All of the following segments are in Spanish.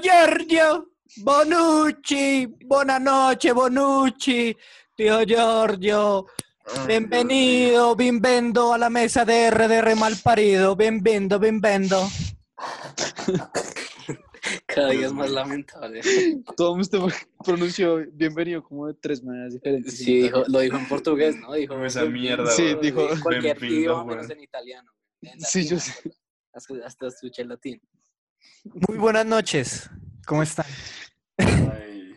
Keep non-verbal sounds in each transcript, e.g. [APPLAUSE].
Giorgio, Bonucci, buonanotte Bonucci, tío Giorgio, bienvenido, bienvenido a la mesa de RDR Malparido, bienvenido, bienvenido. [LAUGHS] Cada día es más lamentable. Todo usted pronunció bienvenido como de tres maneras diferentes. Sí, dijo, lo dijo en portugués, ¿no? Dijo esa mierda, Sí, dijo- en cualquier idioma menos en italiano. En Sí, yo sé. Hasta, hasta escuché el latín. Muy buenas noches, ¿cómo están? Ay.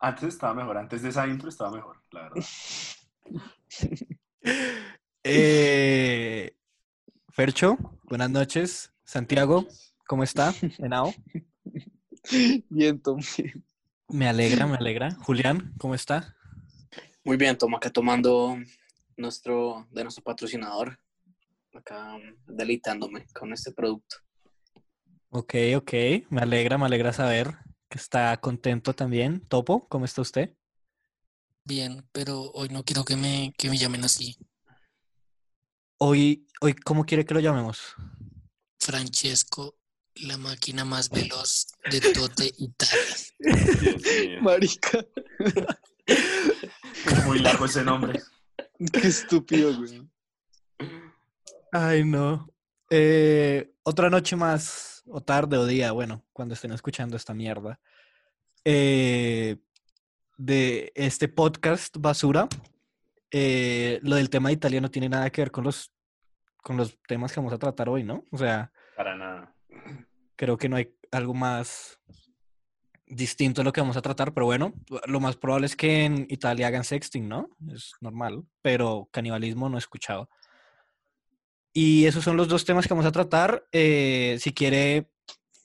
Antes estaba mejor, antes de esa intro estaba mejor, la verdad. [LAUGHS] Eh, Fercho, buenas noches. Santiago, ¿cómo está? Henao. Bien, Tom. Me alegra, me alegra. Julián, ¿cómo está? Muy bien, toma acá tomando nuestro, de nuestro patrocinador. Acá um, deleitándome con este producto. Ok, ok, me alegra, me alegra saber que está contento también. Topo, ¿cómo está usted? Bien, pero hoy no quiero que me, que me llamen así. Hoy, hoy, ¿cómo quiere que lo llamemos? Francesco, la máquina más veloz de Tote Italia. Dios mío. Marica, Es muy largo ese nombre. qué estúpido, güey. Ay, no. Eh, otra noche más, o tarde o día, bueno, cuando estén escuchando esta mierda, eh, de este podcast basura. Eh, lo del tema de Italia no tiene nada que ver con los, con los temas que vamos a tratar hoy, ¿no? O sea, Para nada. creo que no hay algo más distinto a lo que vamos a tratar, pero bueno, lo más probable es que en Italia hagan sexting, ¿no? Es normal, pero canibalismo no he escuchado. Y esos son los dos temas que vamos a tratar. Eh, si quiere,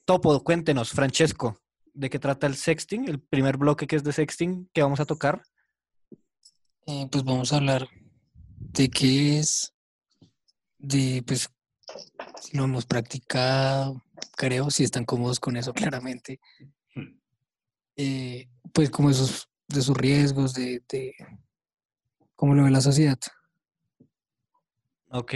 Topo, cuéntenos, Francesco, ¿de qué trata el sexting? El primer bloque que es de sexting que vamos a tocar. Eh, pues vamos a hablar de qué es, de pues si lo hemos practicado, creo, si están cómodos con eso, claramente. Eh, pues como esos, de sus riesgos, de, de cómo lo ve la sociedad. Ok.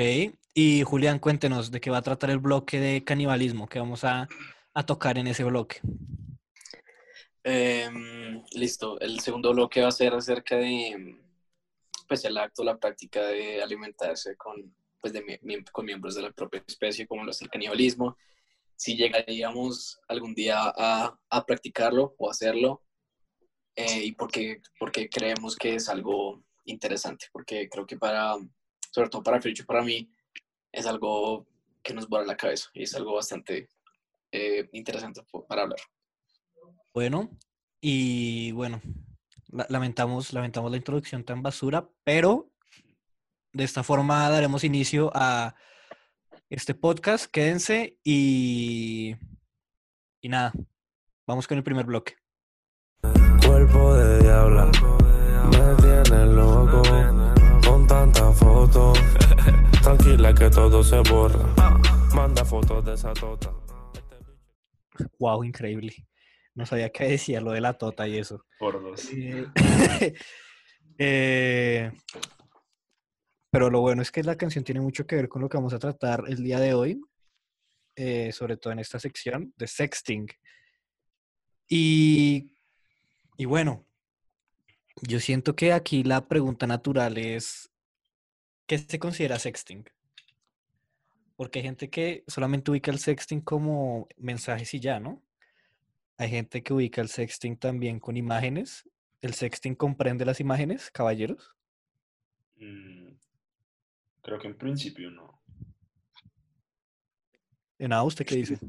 Y Julián, cuéntenos de qué va a tratar el bloque de canibalismo que vamos a, a tocar en ese bloque. Em, listo, el segundo bloque va a ser acerca de pues el acto, la práctica de alimentarse con, pues, de con miembros de la propia especie, como lo es el canibalismo. Si llegaríamos algún día a, a practicarlo o hacerlo, eh, y porque, porque creemos que es algo interesante, porque creo que para, sobre todo para Fricho, para mí, es algo que nos vuela la cabeza y es algo bastante eh, interesante para hablar. Bueno, y bueno, la- lamentamos, lamentamos la introducción tan basura, pero de esta forma daremos inicio a este podcast. Quédense y, y nada, vamos con el primer bloque. Cuerpo de diabla, me tiene loco con tanta foto. Tranquila que todo se borra. Manda fotos de esa tota. Wow, increíble. No sabía qué decía lo de la tota y eso. Por dos. Eh, [LAUGHS] eh, pero lo bueno es que la canción tiene mucho que ver con lo que vamos a tratar el día de hoy, eh, sobre todo en esta sección de sexting. Y, y bueno, yo siento que aquí la pregunta natural es, ¿qué se considera sexting? Porque hay gente que solamente ubica el sexting como mensajes y ya, ¿no? Hay gente que ubica el sexting también con imágenes. ¿El sexting comprende las imágenes, caballeros? Mm, creo que en principio no. En nada, ¿usted qué dice?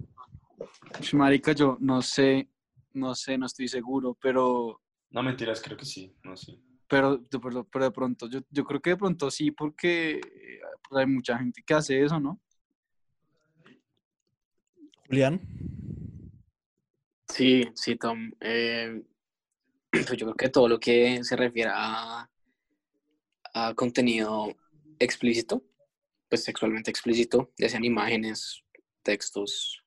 Marica, yo no sé, no sé, no estoy seguro, pero, No mentiras, creo que sí. No, sí. Pero, de- pero, pero de pronto, yo, yo creo que de pronto sí, porque eh, pues, hay mucha gente que hace eso, ¿no? Julián. Sí, sí, Tom. Eh, [CLEARS THROAT] pues yo creo que todo lo que se refiere a, a contenido explícito, pues sexualmente explícito, ya sean imágenes, textos,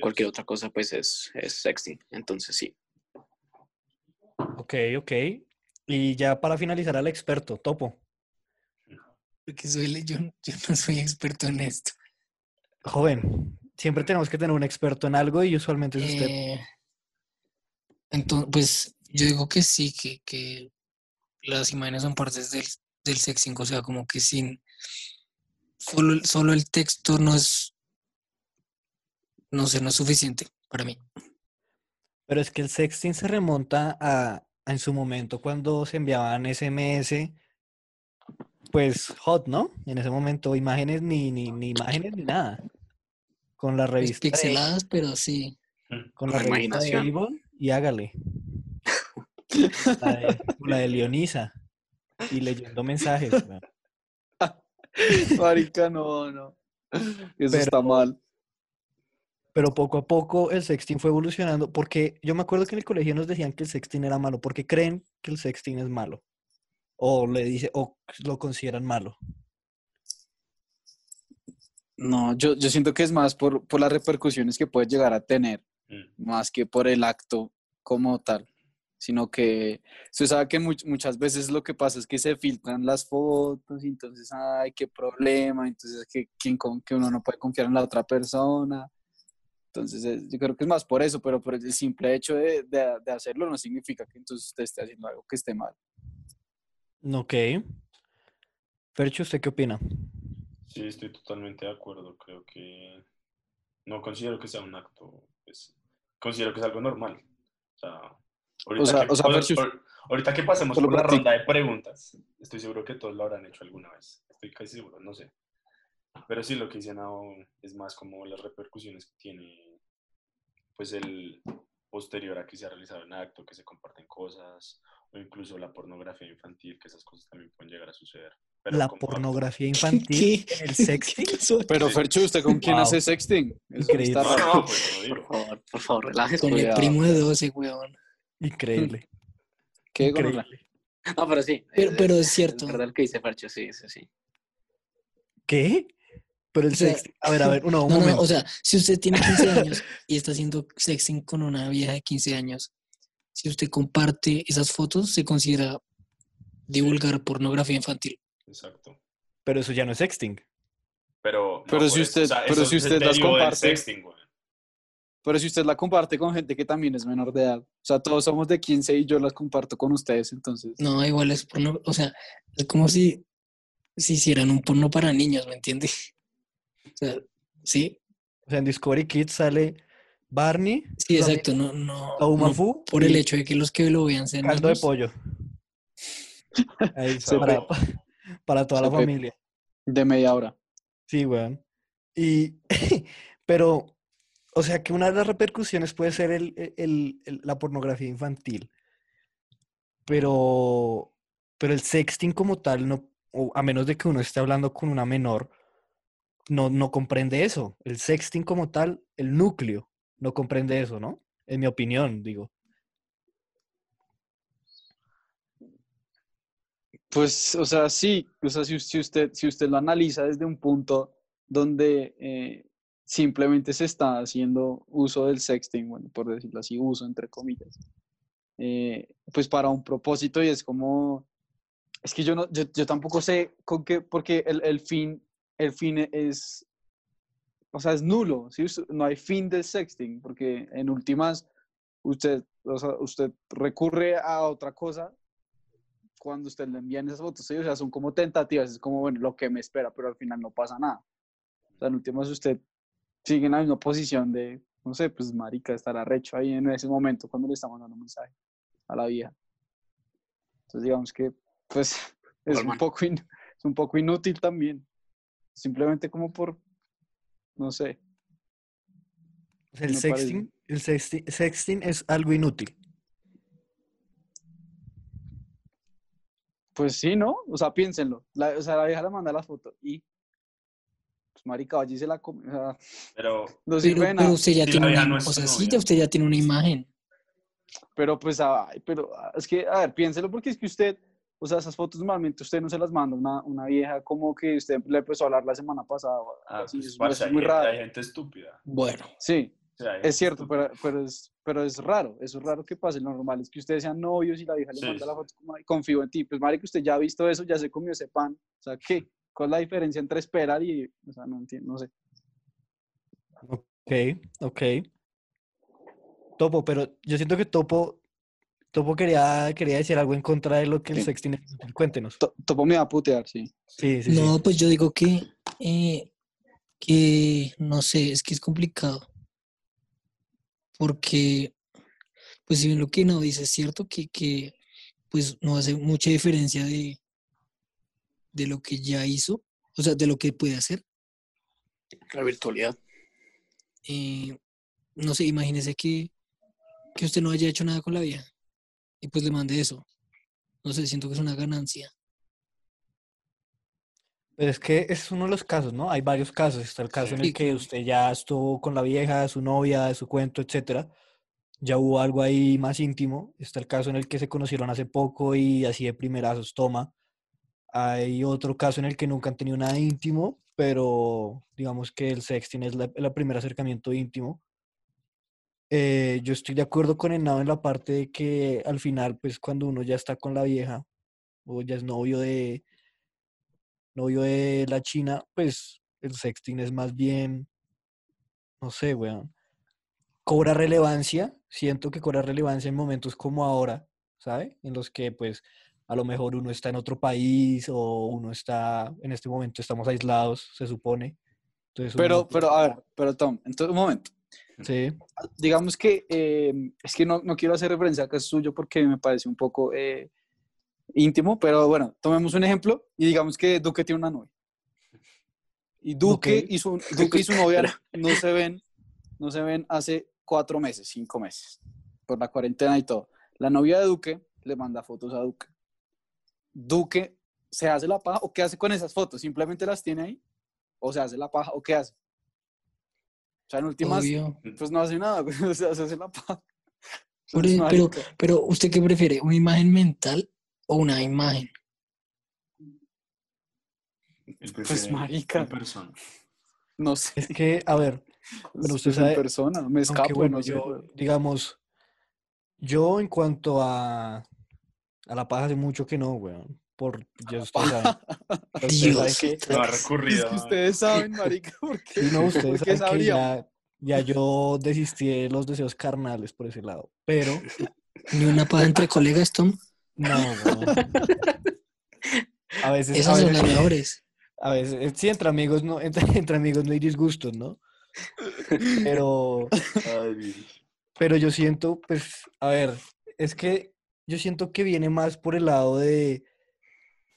cualquier otra cosa, pues es, es sexting. Entonces sí. Ok, ok. Y ya para finalizar al experto, Topo. Porque soy, yo, yo no soy experto en esto. Joven, Siempre tenemos que tener un experto en algo y usualmente es usted. entonces, pues yo digo que sí, que, que las imágenes son partes del, del sexting, o sea, como que sin solo, el- solo el texto no es, no sé, no es suficiente para mí. Pero es que el sexting se remonta a en su momento cuando se enviaban SMS, pues hot, ¿no? En ese momento imágenes ni, ni, ni imágenes ni nada. Con la Pues revista de, pixeladas, pero sí. con la La revista de imaginación. Avon y hágale. [LAUGHS] La de, la de Leonisa. Y leyendo mensajes. Marica, no, no. Eso está mal. Pero poco a poco el sexting fue evolucionando, porque yo me acuerdo que en el colegio nos decían que el sexting era malo, porque creen que el sexting es malo. O le dice, o lo consideran malo. No, yo, yo siento que es más por, por las repercusiones que puede llegar a tener, Mm. más que por el acto como tal, sino que usted sabe que much- muchas veces lo que pasa es que se filtran las fotos y entonces, ay, qué problema, entonces que, quién con- que uno no puede confiar en la otra persona. Entonces, eh, yo creo que es más por eso, pero por el simple hecho de, de- de hacerlo no significa que entonces usted esté haciendo algo que esté mal. Ok. Fercho, ¿usted qué opina? Sí, estoy totalmente de acuerdo. Creo que no considero que sea un acto, pues, considero que es algo normal. O sea, ahorita, sea- que, o sea, versus- ahor- ahorita que pasemos solo por la ronda de preguntas, estoy seguro que todos lo habrán hecho alguna vez. Estoy casi seguro, no sé. Pero sí, lo que dice Nao es más como las repercusiones que tiene, pues, el posterior a que se ha realizado un acto, que se comparten cosas, o incluso la pornografía infantil, que esas cosas también pueden llegar a suceder. Pero La acto. pornografía [LAUGHS] infantil el [LAUGHS] sexting. Pero Sí. Fercho, ¿usted con quién Wow. hace sexting? Increíble. está raro. no, pues Por favor, por favor, relájese. Con el primo de 12, weón. Increíble. [LAUGHS] ¿Qué? Increíble. No, pero sí. Pero- pero es cierto. Es verdad que dice Fercho, sí, sí, sí. ¿Qué? Pero el O sea, sexting. A ver, a ver, no, un No, o sea, si usted tiene 15 años y está haciendo sexting con una vieja de 15 años, si usted comparte esas fotos, se considera divulgar pornografía infantil. Exacto. Pero eso ya no es sexting. Pero, Pero si eso, usted- o sea, pero si usted las comparte- sexting, güey. Pero si usted la comparte con gente que también es menor de edad, o sea, todos somos de 15 y yo las comparto con ustedes, entonces. No, igual es porno, o sea, es como si, si hicieran un porno para niños, ¿me entiende? O sea, sí, O sea, en Discovery Kids sale Barney, sí, exacto, no, no, no por el hecho de que los que lo vean sean caldo de pollo. [LAUGHS] Ahí, para, [LAUGHS] para toda la familia. De media hora. Sí, weón. Y, [LAUGHS] pero, o sea, que una de las repercusiones puede ser el, el- el- la pornografía infantil. Pero, pero el sexting como tal, no, o a menos de que uno esté hablando con una menor, no, no comprende eso. El sexting como tal, el núcleo, no comprende eso, ¿no? En mi opinión, digo. Pues, o sea, sí, o sea, si, usted, si usted lo analiza desde un punto donde eh, simplemente se está haciendo uso del sexting, bueno, por decirlo así, uso entre comillas, eh, pues para un propósito y es como, es que yo, no, yo, tampoco sé con qué, porque el fin, el fin es, o sea, es nulo, ¿sí? No hay fin del sexting, porque en últimas, usted, o sea, usted recurre a otra cosa cuando usted le envían esas fotos, ¿sí? o sea, son como tentativas, es como, bueno, lo que me espera, pero al final no pasa nada. O sea, en últimas usted sigue en la misma posición de, no sé, pues marica, estar arrecho ahí en ese momento cuando le está mandando un mensaje a la vieja. Entonces, digamos que, pues, [LAUGHS] es un poco, in- es un poco inútil también. Simplemente como por, no sé, el parece. sexting, el sexting, sexting es algo inútil. pues sí, ¿no? O sea, piénsenlo. La, o sea, la vieja le manda la foto y, pues marica, allí se la come. O sea, Pero, no sirve Pero, pero usted ya Si tiene una, no o sea, sí, ya usted ya tiene una imagen. Pero pues, ay, pero ah, es que, a ver, piénselo porque es que usted, o sea, esas fotos normalmente usted no se las manda a una, una vieja como que usted le empezó a hablar la semana pasada. ah, así, pues, parce, eso es muy raro. hay gente estúpida. Bueno, Sí, O sea, es cierto, pero, pero, es, pero es raro, eso es raro que pase. Lo normal es que ustedes sean novios y la vieja le Sí, manda la foto como, "Ay, confío en ti. Pues, madre, que usted ya ha visto eso, ya se comió ese pan. O sea, ¿qué? ¿Cuál es la diferencia entre esperar y, o sea, no entiendo, no sé. Ok, ok. Topo, pero yo siento que Topo, Topo quería, quería decir algo en contra de lo que el sexting es. Cuéntenos. To- Topo me va a putear, sí. Sí, sí, sí. No, pues yo digo que, eh, que no sé, es que es complicado. Porque, pues si bien lo que no dice es cierto que, que pues no hace mucha diferencia de, de lo que ya hizo, o sea, de lo que puede hacer. La virtualidad. eh, no sé, imagínese que, que usted no haya hecho nada con la vieja y pues le mande eso. No sé, siento que es una ganancia. Pero es que es uno de los casos, ¿no? Hay varios casos. Está el caso en el que usted ya estuvo con la vieja, su novia, su cuento, etcétera. Ya hubo algo ahí más íntimo. Está el caso en el que se conocieron hace poco y así de primerazos toma. Hay otro caso en el que nunca han tenido nada íntimo, pero digamos que el sexting es la, el primer acercamiento íntimo. Eh, yo estoy de acuerdo con Henao en la parte de que al final, pues cuando uno ya está con la vieja o ya es novio de, novio de la China, pues el sexting es más bien, no sé, weón, cobra relevancia, siento que cobra relevancia en momentos como ahora, ¿sabe? En los que pues a lo mejor uno está en otro país o uno está, en este momento estamos aislados, se supone. Entonces Pero, pero, a ver, pero Tom, entonces, un momento. Sí, Digamos que, eh, es que no, no quiero hacer referencia a caso suyo porque me parece un poco eh, íntimo, pero bueno, tomemos un ejemplo y digamos que Duque tiene una novia. Y Duque, Ok. y, su, Duque y su novia [LAUGHS] no se ven, no se ven hace cuatro meses, cinco meses, por la cuarentena y todo. La novia de Duque le manda fotos a Duque. Duque se hace la paja o qué hace con esas fotos, simplemente las tiene ahí o se hace la paja o qué hace. O sea, en últimas, Obvio. pues no hace nada, [LAUGHS] güey, o sea, se hace la. [LAUGHS] Por e- pero, pero, ¿usted qué prefiere? ¿Una imagen mental o una imagen? Pues, marica. en persona. no sé, es que, a ver, [LAUGHS] Pero usted en sabe- persona, me Aunque escapo, bueno, no sé, yo, digamos, yo en cuanto a, a la paja hace mucho que no, weón. Por, ya ustedes saben. ya ustedes saben Dios. que- No ha Es recurrido. que ustedes saben, marica, [LAUGHS] ¿por qué? sí, no, ustedes ¿Por qué saben que ya, ya yo desistí de los deseos carnales por ese lado. Pero, [LAUGHS] ¿Ni una paja entre colegas, Tom? no, weón. A veces, a Esas son veces, las mejores. a veces, eh, sí, entre amigos no, [LAUGHS] entre, entre amigos no hay disgustos, ¿no? Pero, Ay, Dios. Pero yo siento, pues, a ver, es que yo siento que viene más por el lado de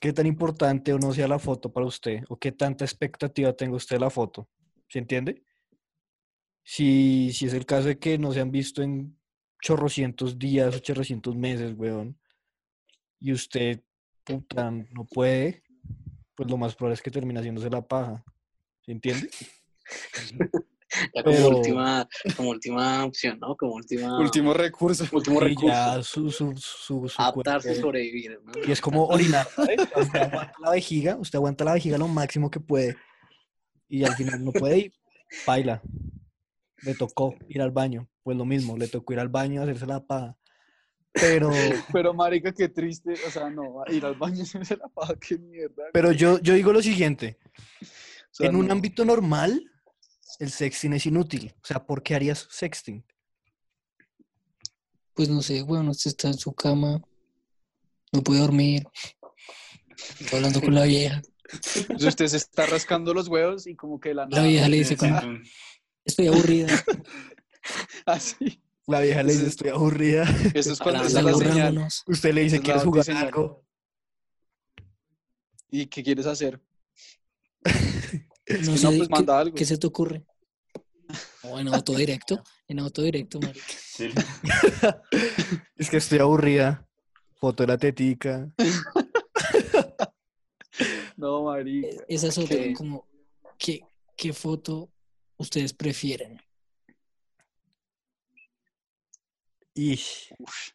qué tan importante o no sea la foto para usted, o qué tanta expectativa tenga usted de la foto. ¿Se entiende? Si, si es el caso de que no se han visto en chorrocientos días o chorrocientos meses, weón, y usted, no puede, pues lo más probable es que termine haciéndose la paja. ¿Se entiende? [LAUGHS] Ya como Pero- última, como última opción, ¿no? Como última, Último recurso. último Y recurso. ya su, su, su, su Adaptarse y sobrevivir. ¿no? Y es como orinar, ¿sabes? Usted aguanta la vejiga, usted aguanta la vejiga lo máximo que puede. Y al final no puede ir, baila. Le tocó ir al baño. Pues lo mismo, le tocó ir al baño a hacerse la paja. Pero, [LAUGHS] Pero, marica, qué triste. O sea, no, ir al baño se hace la paja, qué mierda. pero yo, yo digo lo siguiente. O sea, En un no. ámbito normal, el sexting es inútil. O sea, ¿por qué harías sexting? Pues no sé, bueno, usted está en su cama, no puede dormir, está [LAUGHS] hablando con la vieja. Entonces usted se está rascando los huevos y como que la La vieja le dice como, estoy aburrida. [LAUGHS] Así. La vieja le dice, estoy aburrida. Eso es cuando la señal. Usted le dice, ¿quieres jugar algo? ¿Y qué quieres hacer? [LAUGHS] No que sé, no, pues ¿qué- manda algo. ¿qué, se te ocurre? O en autodirecto, en autodirecto, marica. Sí. [LAUGHS] Es que estoy aburrida. Foto de la tetica. [LAUGHS] No, marica. E- Esa es otra, como, ¿qué, ¿qué foto ustedes prefieren? Ish. Uf,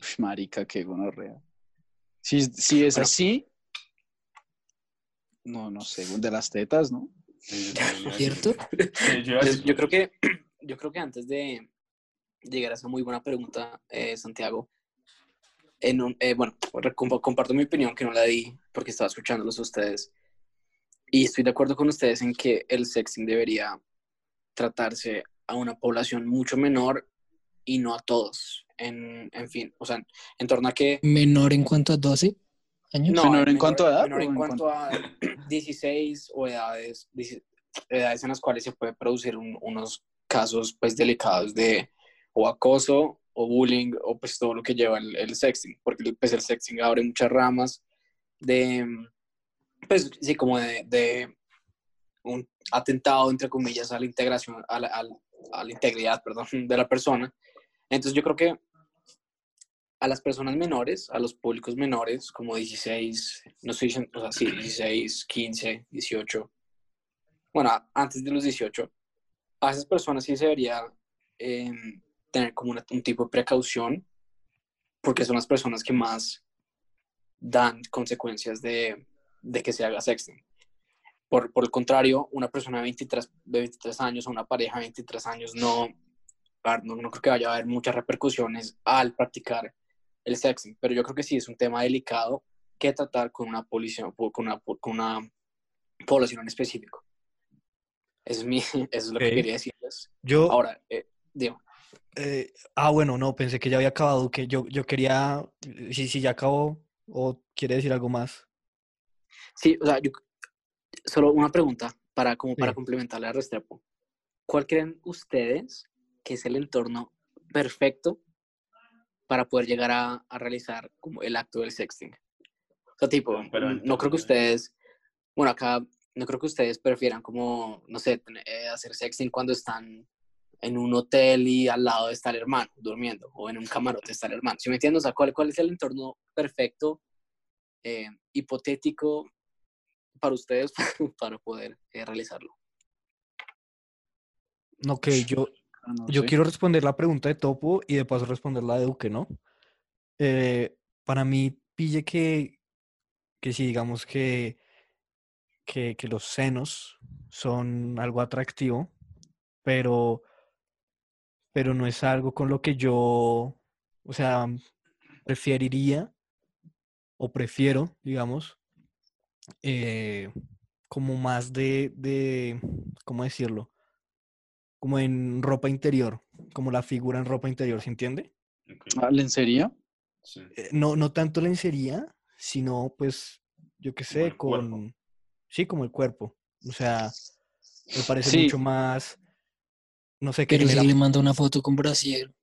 uf, marica, qué gonorrea. Si, si es así, no, no sé, de las tetas, ¿no? [LAUGHS] ¿Cierto? [LAUGHS] yo creo que, yo creo que antes de llegar a esa muy buena pregunta, eh, Santiago, en un- eh, bueno, comparto mi opinión que no la di porque estaba escuchándolos a ustedes. Y estoy de acuerdo con ustedes en que el sexting debería tratarse a una población mucho menor y no a todos. En, en fin, o sea, en torno a que... Menor en cuanto a 12 años. No, ¿Menor en cuanto a edad menor o en cuanto a 16 [COUGHS] o edades, edades en las cuales se puede producir un- unos casos pues delicados de o acoso o bullying o pues todo lo que lleva el, el sexting, porque pues el sexting abre muchas ramas de, pues sí, como de, de un atentado, entre comillas, a la integración, a la, a la integridad, perdón, de la persona. Entonces yo creo que a las personas menores, a los públicos menores, como 16, no estoy diciendo, o sea, sí, 16, 15, 18, bueno, antes de los 18, a esas personas sí se debería eh, tener como una- un tipo de precaución, porque son las personas que más dan consecuencias de, de que se haga sexting. Por, por el contrario, una persona de 23, de 23 años o una pareja de 23 años no, a ver, no, no creo que vaya a haber muchas repercusiones al practicar el sexting, pero yo creo que sí es un tema delicado que tratar con una población, con una, con una población en específico. Eso es, mi, [LAUGHS] eso es lo Ok. que quería decirles. Yo, Ahora, eh, digo, eh, ah, bueno, no, pensé que ya había acabado, que yo, yo quería, si, si ya acabó, o quiere decir algo más. sí, o sea, yo, solo una pregunta para, como para Sí. complementarle a Restrepo. ¿Cuál creen ustedes que es el entorno perfecto para poder llegar a, a realizar como el acto del sexting? O sea, tipo, Pero- pero no creo que ustedes, bueno, acá no creo que ustedes prefieran como, no sé, eh, hacer sexting cuando están en un hotel y al lado está el hermano durmiendo, o en un camarote está el hermano. ¿Sí me entiendes? O sea, ¿cuál, cuál es el entorno perfecto, eh, hipotético para ustedes [LAUGHS] para poder eh, realizarlo? Ok, yo, Ah, no yo quiero responder la pregunta de Topo y de paso responder la de Duque, ¿no? Eh, para mí, pille que, que si digamos que, que, que los senos son algo atractivo, pero, pero no es algo con lo que yo, o sea, preferiría o prefiero, digamos, eh, como más de, de, ¿cómo decirlo? Como en ropa interior, como la figura en ropa interior, ¿se entiende? Ok, Ah, ¿Lencería? sí. Eh, no, no tanto lencería, sino pues, yo qué sé, cuerpo. con, sí, como el cuerpo. O sea, me parece Sí. mucho más, no sé, que Pero si genera, le manda una foto con brasier.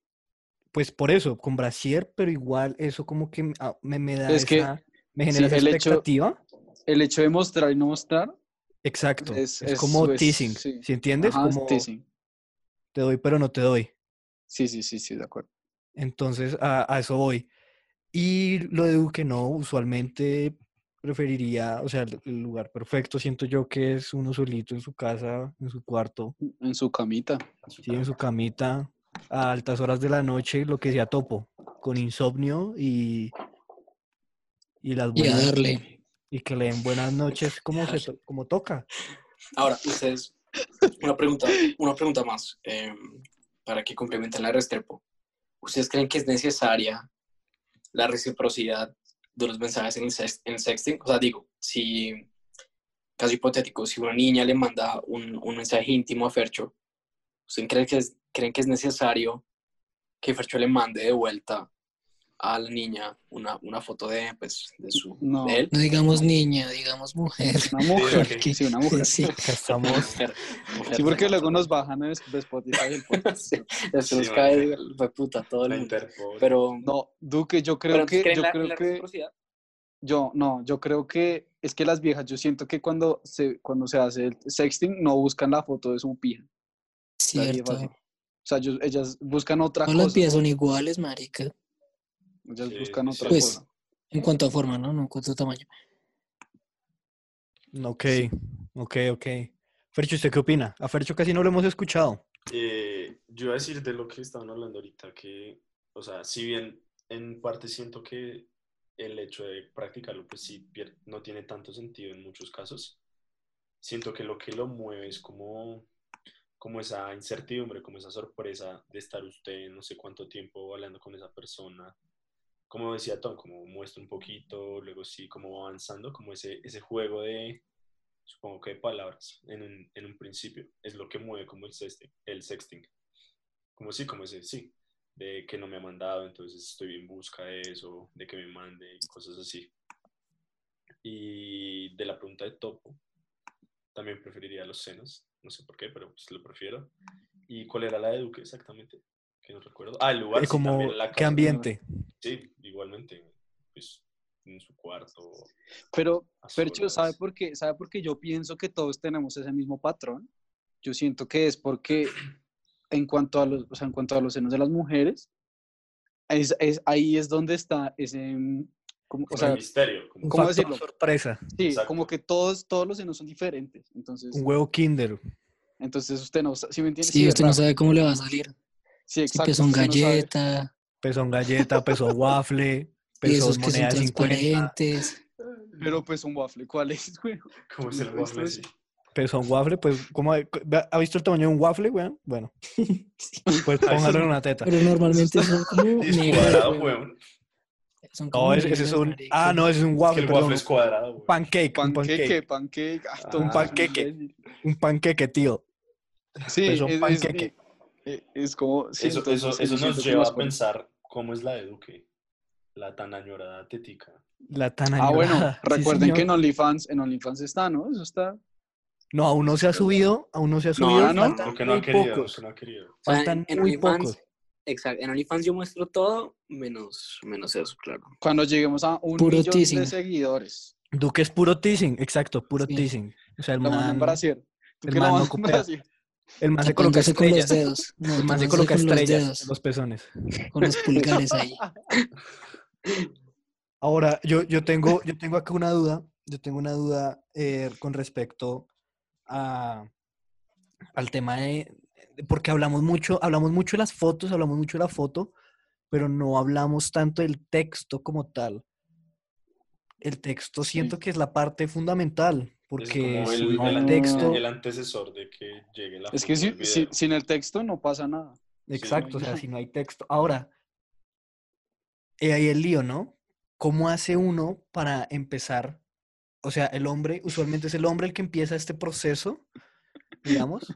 pues por eso, con brasier, pero igual eso como que me, ah, me, me da Es que, esa, me genera sí, esa el hecho- expectativa. El hecho de mostrar y no mostrar Exacto, es, es, es- como es- teasing, sí. ¿sí entiendes? Ajá, es como teasing. Te doy, pero no te doy. Sí, sí, sí, sí, de acuerdo. Entonces, a, a eso voy. Y lo de Duque no, usualmente preferiría, o sea, el lugar perfecto siento yo que es uno solito en su casa, en su cuarto, En su camita. sí, en su camita, a altas horas de la noche, lo que sea topo, con insomnio y, y las Y a buenas, darle. y que le den buenas noches como, se como toca. Ahora, ustedes, una pregunta, una pregunta más eh, para que complementen la Restrepo. ¿Ustedes creen que es necesaria la reciprocidad de los mensajes en el, sex- en el sexting? O sea, digo, si, caso hipotético, si una niña le manda un, un mensaje íntimo a Fercho, ¿ustedes creen que, creen que es necesario que Fercho le mande de vuelta a la niña una, una foto de, pues, de, su, No. de él? No digamos niña, digamos mujer. Una mujer. [LAUGHS] Sí, una mujer. Sí. Acá estamos, Mujer- mujer Sí, porque luego nos bajan de Spotify el podcast. [LAUGHS] Sí, Sí, nos cae fue puta todo el mundo. Pero, No, Duque, yo creo que, ¿creen yo la- creo la que, yo, no, yo creo que es que las viejas, yo siento que cuando se, cuando se hace el sexting no buscan la foto de su pija. Cierto. O sea, yo- ellas buscan otra Todas las piezas son iguales, marica. Ellas Sí, buscan otra Pues, cosa. en cuanto a forma, ¿no? No en cuanto a tamaño. ok, ok, ok. Fercho, ¿usted qué opina? A Fercho casi no lo hemos escuchado. Eh, yo iba a decir de lo que estaban hablando ahorita, que, o sea, si bien en parte siento que el hecho de practicarlo, pues sí, no tiene tanto sentido en muchos casos, siento que lo que lo mueve es como, como esa incertidumbre, como esa sorpresa de estar usted no sé cuánto tiempo hablando con esa persona. Como decía Tom, como muestra un poquito, luego sí, como va avanzando, como ese, ese juego de, supongo que de palabras en un, en un principio, es lo que mueve como el sexting. El sexting. como sí, como ese, sí, de que no me ha mandado, entonces estoy en busca de eso, de que me mande, cosas así. Y de la pregunta de Topo, también preferiría los senos, no sé por qué, pero pues lo prefiero. ¿Y cuál era la de Duque exactamente? Que no recuerdo. Ah, el lugar. Eh, sí, como, la ¿qué ambiente? Sí, igualmente, pues en su cuarto. Pero, Percho, ¿sabe por qué? ¿Sabe por qué yo pienso que todos tenemos ese mismo patrón? Yo siento que es porque en cuanto a los, o sea, en cuanto a los senos de las mujeres, es, es- ahí es donde está ese, mm, como- o sea, el misterio. como- ¿cómo decirlo? sorpresa, sí, Exacto. como que todos, todos los senos son diferentes. Entonces, un huevo kinder. entonces usted no, ¿sí me entiende? Sí, es usted no sabe cómo le va a salir. Sí, Si exacto. son usted no sabe. galleta, Pezón galleta, pezón waffle, [LAUGHS] pezón esos que son moneda de 50, transparentes. Pero pues un waffle, ¿cuál es, güey? ¿Cómo es el waffle? es- Sí. pezón waffle, pues, ¿cómo, ha ha visto el tamaño de un waffle, weón? Bueno, [LAUGHS] pues póngalo en una teta. Pero normalmente son como [LAUGHS] negros. Son como No, ese, ese es un... marica. Ah, no, ese es un Es que waffle, el perdón, waffle es cuadrado, weón. pancake, un Panqueque, pancake, panqueque. ah, un panqueque. un panqueque, tío. Sí, Pues es, un es- panqueque. Eh, es como... sí, Eso, eso, sí, eso nos siento lleva a pensar cómo es la de Duque. La tan añorada tetica. La tan Ah, bueno, añorada. Sí, recuerden señor. que en OnlyFans, en OnlyFans está, ¿no? Eso está... No, aún no se ha subido, aún no se ha No, subido. ah, ¿no? faltan Lo que no muy querido, pocos. que no han querido. Faltan en muy OnlyFans, pocos. exacto, en OnlyFans yo muestro todo menos, menos eso, claro. Cuando lleguemos a un Puro millón teasing. de seguidores. Duque es puro teasing, exacto, puro Sí. teasing. O sea, el Lo mandan man, para hacer. ¿Tú el man no coopera. para hacer? El man se coloca Tapándose con los estrellas. dedos. No, El man se coloca con los estrellas dedos, en los pezones. con los pulgares ahí. [LAUGHS] Ahora, yo, yo, tengo, yo tengo acá una duda, yo tengo una duda eh, con respecto a, al tema de, de- porque hablamos mucho, hablamos mucho de las fotos, hablamos mucho de la foto, pero no hablamos tanto del texto como tal. El texto siento que es la parte fundamental, porque como si el, texto, el antecesor de que llegue la Es que si- sin el texto no pasa nada. exacto, o sea, [LAUGHS] si no hay texto. Ahora, eh, ahí el lío, ¿no? ¿Cómo hace uno para empezar? O sea, el hombre, usualmente es el hombre el que empieza este proceso, digamos,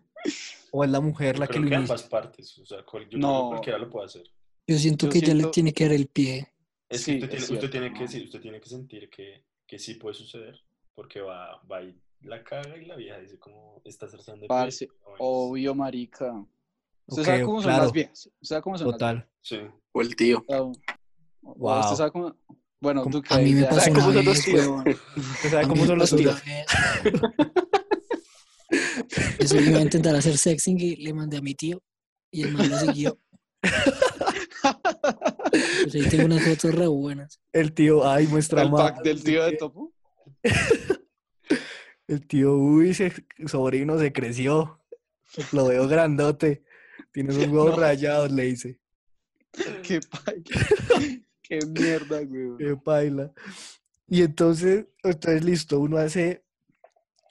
o es la mujer la que Creo lo que inicia. ambas partes. O sea, cual- yo creo No. que cualquiera lo puede hacer. Yo siento Yo que ella le tiene que dar el pie. Es Sí, que usted, es tiene, usted, cierto, tiene que, no. sí, usted tiene que sentir que, que sí puede suceder, porque va, va y la caga y la vieja dice como, estás trazando el pie", Parce, o es- Obvio, marica. Usted Ok, sabe cómo son claro. las viejas. Usted sabe cómo son las Total. Sí. O el tío. viejas. O- o Wow. Usted sabe cómo... Bueno, tú que A mí me pasó ¿Sabe una cómo son los vez, tíos? ¿Usted sabe cómo son los tíos? vez. Eso iba a intentar hacer sexing y le mandé a mi tío y el man lo siguió. Pues ahí tengo unas fotos re buenas. El tío, ay, muestra el más. pack del tío de Topo. [LAUGHS] El tío, uy, se- sobrino se creció. Lo veo grandote. Tiene unos huevos No. rayados, le dice. [LAUGHS] Qué pack. [LAUGHS] Qué mierda, güey. Qué paila. Y entonces, entonces listo, uno hace,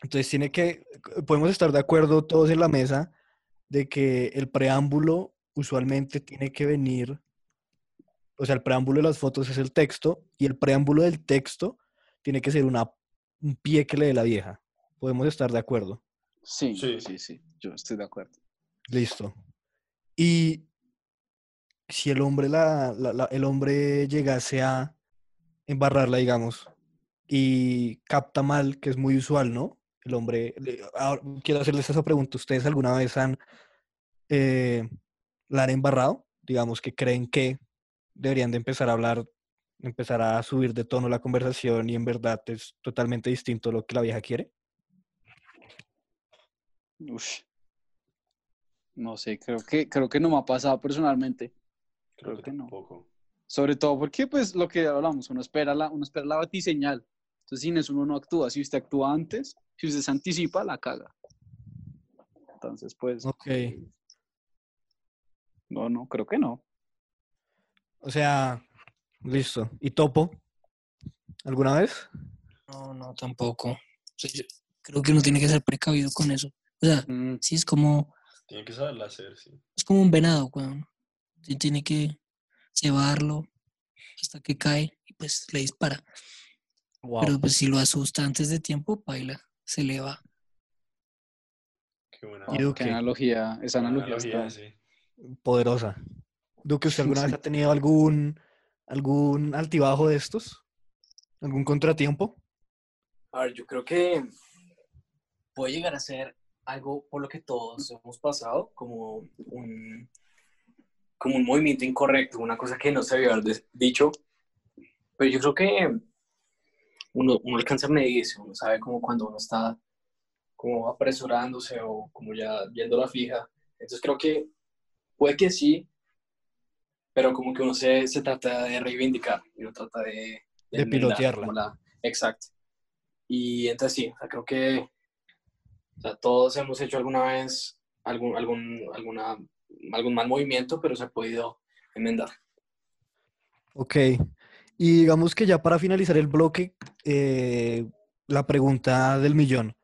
entonces tiene que, podemos estar de acuerdo todos en la mesa de que el preámbulo usualmente tiene que venir, o sea, el preámbulo de las fotos es el texto y el preámbulo del texto tiene que ser una, un pie que le dé la vieja. Podemos estar de acuerdo. Sí, Sí. sí, sí. Yo estoy de acuerdo. Listo. Y si el hombre la, la- la- el hombre llegase a embarrarla, digamos, y capta mal, que es muy usual, ¿no? El hombre, le- ahora, quiero hacerles esa pregunta. ¿Ustedes alguna vez han eh, la han embarrado? Digamos que creen que deberían de empezar a hablar, empezar a subir de tono la conversación y en verdad es totalmente distinto lo que la vieja quiere. Ush. No sé, creo que, creo que no me ha pasado personalmente. Creo, Creo que, que no. tampoco. Sobre todo porque, pues, lo que hablamos, uno espera la, uno espera la batiseñal. Entonces, sin eso uno no actúa. Si usted actúa antes, si usted se anticipa, la caga. Entonces, pues, Ok. no, no, creo que no. O sea, listo. ¿Y topo? ¿Alguna vez? No, no, tampoco. O sea, yo creo que uno tiene que ser precavido con eso. O sea, Mm, sí es como, Tiene que saberla hacer, sí. es como un venado, weón. Sí tiene que llevarlo hasta que cae y pues le dispara. Wow. Pero pues si lo asusta antes de tiempo, baila, se le va. Qué buena. Qué analogía, esa analogía, está, sí. poderosa. Duque, ¿usted [LAUGHS] alguna vez ha tenido algún, algún altibajo de estos? ¿Algún contratiempo? A ver, yo creo que puede llegar a ser algo por lo que todos hemos pasado, como un, como un movimiento incorrecto, una cosa que no se había dicho. Pero yo creo que uno, uno alcanza a medirse, uno sabe como cuando uno está como apresurándose o como ya viendo la fija. Entonces creo que puede que sí, pero como que uno se, se trata de reivindicar y uno trata de... De enmendar pilotearla. la- Exacto. Y entonces sí, o sea, creo que o sea, todos hemos hecho alguna vez algún, algún, alguna, algún mal movimiento, pero se ha podido enmendar. Ok. Y digamos que ya para finalizar el bloque, eh, la pregunta del millón.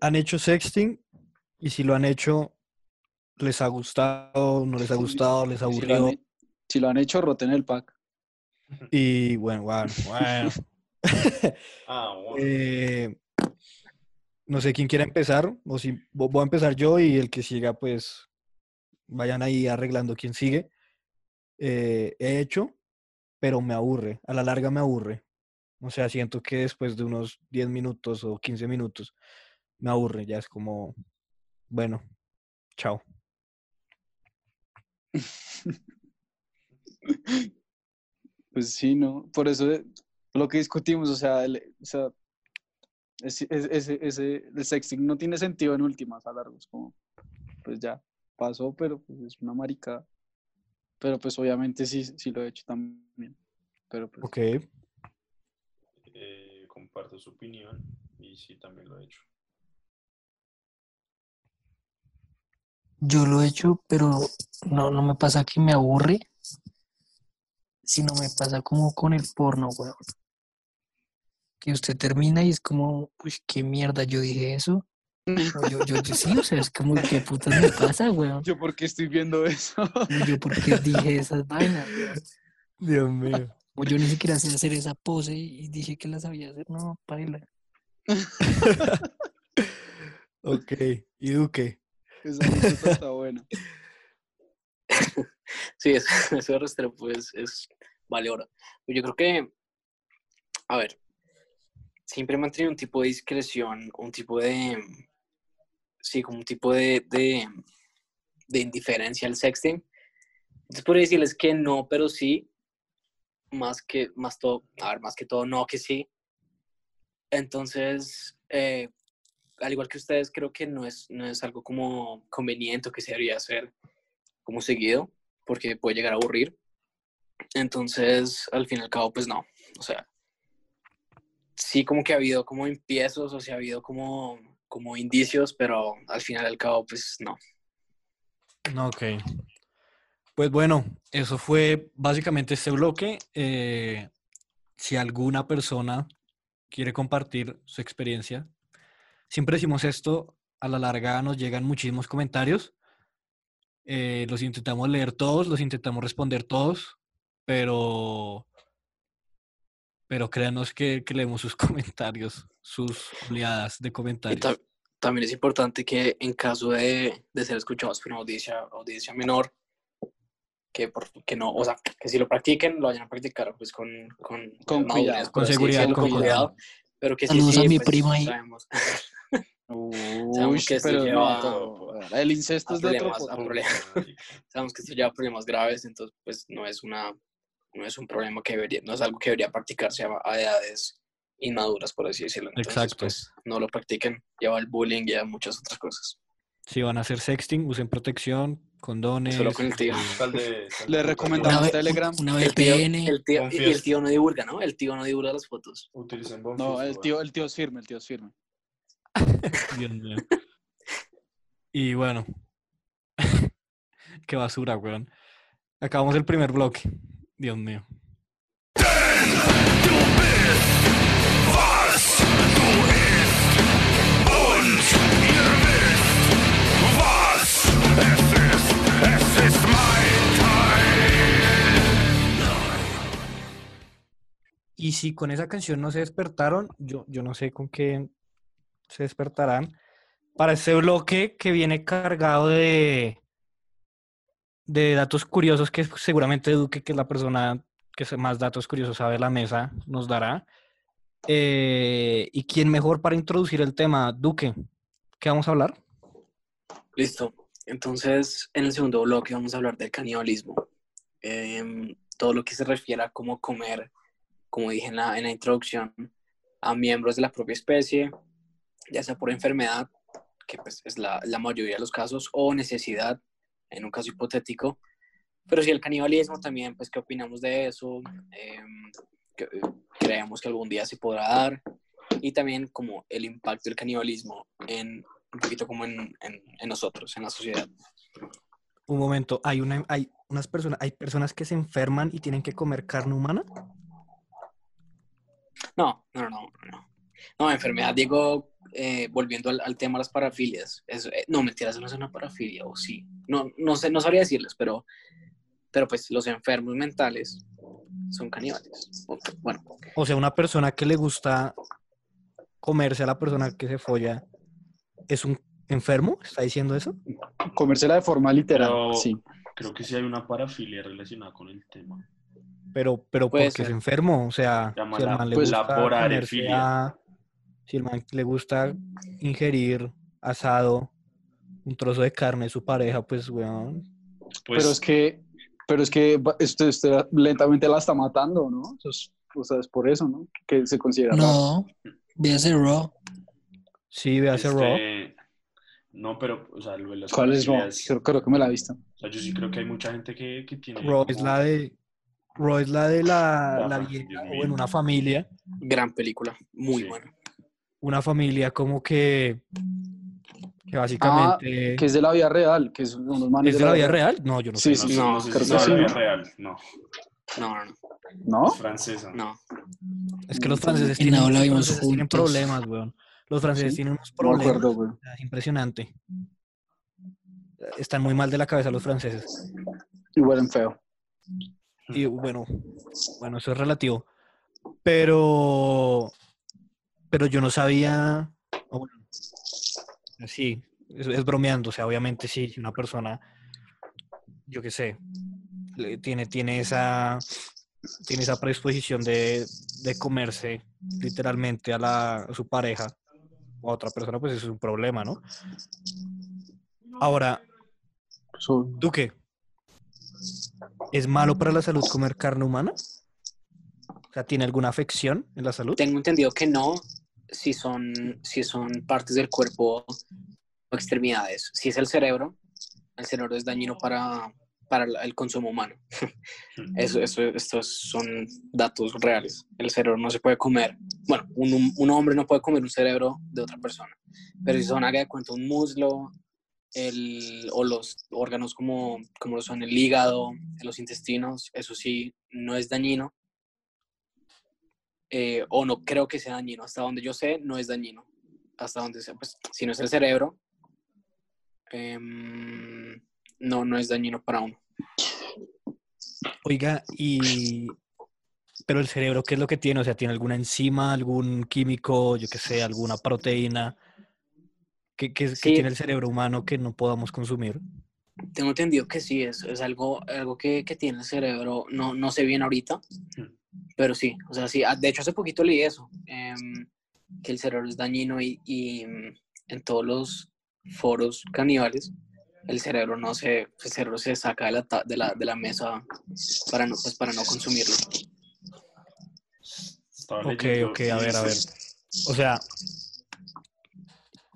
¿Han hecho sexting? Y si lo han hecho, ¿les ha gustado? ¿No les ha gustado? ¿Les Si lo, han, aburrió? si lo han hecho, roten el pack. Y bueno, bueno, bueno. [LAUGHS] Ah, [LAUGHS] bueno. Eh, no sé quién quiera empezar, o si vo- voy a empezar yo y el que siga, pues vayan ahí arreglando quién sigue. Eh, he hecho, pero me aburre, a la larga me aburre. O sea, siento que después de unos 10 minutos o 15 minutos me aburre, ya es como, bueno, chao. [LAUGHS] Pues sí, ¿no? Por eso eh, lo que discutimos, o sea, el, o sea, ese, ese, ese- el sexting no tiene sentido en últimas a largos, como, pues ya pasó, pero pues es una marica. Pero pues obviamente sí, sí lo he hecho también. Pero pues, Ok, Eh, comparto su opinión y sí, también lo he hecho. Yo lo he hecho, pero no, no me pasa que me aburre, sino me pasa como con el porno, weón. Que usted termina y es como, uy, qué mierda, yo dije eso. Yo, yo, yo sí, o sea, es como, ¿qué putas me pasa, weón? yo por qué estoy viendo eso. Yo, ¿por qué dije esas vainas, weón? Dios mío. O yo ni siquiera sé hacer esa pose y dije que la sabía hacer. No, paila. [LAUGHS] Ok, ¿y Duque? Esa anécdota está buena. [LAUGHS] Sí, eso, [LAUGHS] eso de Restrepo es, es vale oro. Yo creo que, a ver, siempre he mantenido un tipo de discreción, un tipo de, sí, como un tipo de, de, de indiferencia al sexting. Entonces podría decirles que no, pero sí, más que, más todo, a ver, más que todo, no que sí. Entonces, eh, al igual que ustedes, creo que no es, no es algo como conveniente que se debería hacer como seguido, porque puede llegar a aburrir. Entonces, al fin y al cabo, pues no. O sea, sí como que ha habido como empiezos o sea, ha habido como, como indicios, pero al final al cabo, pues no. Ok. Pues bueno, eso fue básicamente este bloque. Eh, si alguna persona quiere compartir su experiencia, siempre decimos esto, a la larga nos llegan muchísimos comentarios. Eh, los intentamos leer todos, los intentamos responder todos, pero, pero créanos que, que leemos sus [LAUGHS] comentarios, sus oleadas de Y comentarios. ta- también es importante que en caso de, de ser escuchados por una audiencia, audiencia menor, que, por, que no, o sea, que si lo practiquen, lo vayan a practicar pues con, con, Con cuidado. Con seguridad, con con cuidado. Pero que sí, Saludos sí, a mi pues, prima ahí. sabemos, [LAUGHS] Uy, Sabemos que esto pero lleva no, todo- el incesto a es de otro problemas, a problemas. [LAUGHS] [LAUGHS] sabemos que esto lleva problemas graves, entonces pues no es una no es un problema que debería, no es algo que debería practicarse a, a edades inmaduras, por así decirlo. Entonces, Exacto. pues no lo practiquen, lleva el bullying y a muchas otras cosas. Si van a hacer sexting, usen protección, condones. Solo con el tío. Tal de- Le recomendamos Una, Telegram. una El tío, VPN. el tío- y el tío no divulga, ¿no? El tío no divulga las fotos. Utilicen No, el tío, el tío es firme, el tío es firme. [LAUGHS] Dios mío. Y bueno, [LAUGHS] qué basura, weón. Acabamos el primer bloque. Dios mío. Y si con esa canción no se despertaron, yo, yo no sé con qué se despertarán. Para este bloque que viene cargado de, de datos curiosos que seguramente Duque, que es la persona que más datos curiosos sabe la mesa, nos dará. Eh, ¿Y quién mejor para introducir el tema? Duque, ¿qué vamos a hablar? Listo. Entonces, en el segundo bloque vamos a hablar del canibalismo. Em, todo lo que se refiere a cómo comer, como dije en la, en la introducción, a miembros de la propia especie, ya sea por enfermedad, que pues es la, la mayoría de los casos, o necesidad, en un caso hipotético. Pero sí, el canibalismo también, pues, ¿qué opinamos de eso? Em, que- creemos que algún día se podrá dar. Y también como el impacto del canibalismo en un poquito como en, en, en nosotros, en la sociedad. Un momento, hay una, hay unas personas, hay personas que se enferman y tienen que comer carne humana. No, no, no, no. No, enfermedad, digo, eh, volviendo al, al tema de las parafilias. Eso, eh, no, mentira, eso no es una parafilia, o sí. No, no sé, no sabría decirles, pero, pero pues los enfermos mentales son caníbales. O- Bueno, O sea, una persona que le gusta comerse a la persona que se folla es un enfermo, ¿está diciendo eso? Comérsela de forma literal, Pero- sí. Creo que sí hay una parafilia relacionada con el tema. Pero, pero porque es enfermo, o sea, Llama si al la- man le pues, gusta la porarefilia. Si el man le gusta ingerir asado un trozo de carne de su pareja, pues, weón, Pues, pero es que, pero es que usted, usted lentamente la está matando, ¿no? Es, o sea, es por eso, ¿no? Que se considera. No, véase Raw. sí, ve a hacer raw. este, No, pero, o sea, lo de las ¿Cuál es Raw? Creo, creo que me la he visto. O sea, yo sí creo que hay mucha gente que, que tiene. Raw es la de, raw es la de la, la Rafa, vieja, o en una familia, gran película, muy Sí. buena. Una familia como que, que Ah, básicamente que es de la vida real, que son unos manes ¿Es de la vida real? No, yo no Sí, sé. sí, No, No, no sé creo si que es sí, la vida ¿no? real. No, No, no, no. ¿No? es francesa. no. Es que los franceses En tienen, aula los vimos franceses tienen problemas, weón. Los franceses Sí, tienen unos No problemas. acuerdo. Es impresionante. Están muy mal de la cabeza los franceses. Y huelen feo. Y bueno, bueno, eso es relativo. Pero, pero yo no sabía. bueno, sí, es, es bromeando. O sea, obviamente sí, una persona, yo qué sé, tiene, tiene esa, tiene esa predisposición de, de comerse literalmente a, la, a su pareja o a otra persona, pues eso es un problema, ¿no? Ahora, So- Duque, ¿es malo para la salud comer carne humana? Sea, ¿tiene alguna afección en la salud? Tengo entendido que no, si son, si son partes del cuerpo o extremidades. Si es el cerebro, el cerebro es dañino para, para el- consumo humano. [LAUGHS] Eso, eso, estos son datos reales. El cerebro no se puede comer. Bueno, un, un hombre no puede comer un cerebro de otra persona. Pero si son, haga de cuenta, un muslo el, o los órganos como, como lo son el hígado, los intestinos, eso sí, no es dañino. Eh, o no creo que sea dañino. Hasta donde yo sé, no es dañino. Hasta donde sé, pues, si no es el cerebro, em, no, no es dañino para uno. Oiga, y... Pero el cerebro, ¿qué es lo que tiene? O sea, ¿tiene alguna enzima, algún químico, yo qué sé, alguna proteína? ¿Qué, qué- qué Sí. tiene el cerebro humano que no podamos consumir? Tengo entendido que sí, es, es algo, algo que, que tiene el cerebro, no, no sé bien ahorita, pero sí, o sea, sí, ah, de hecho hace poquito leí eso, em, que el cerebro es dañino y, y, mm, en todos los foros caníbales, el cerebro no se, el cerebro se saca de la, de la, de la mesa para no, pues, para no consumirlo. Ok, ok, a ver, a ver. O sea,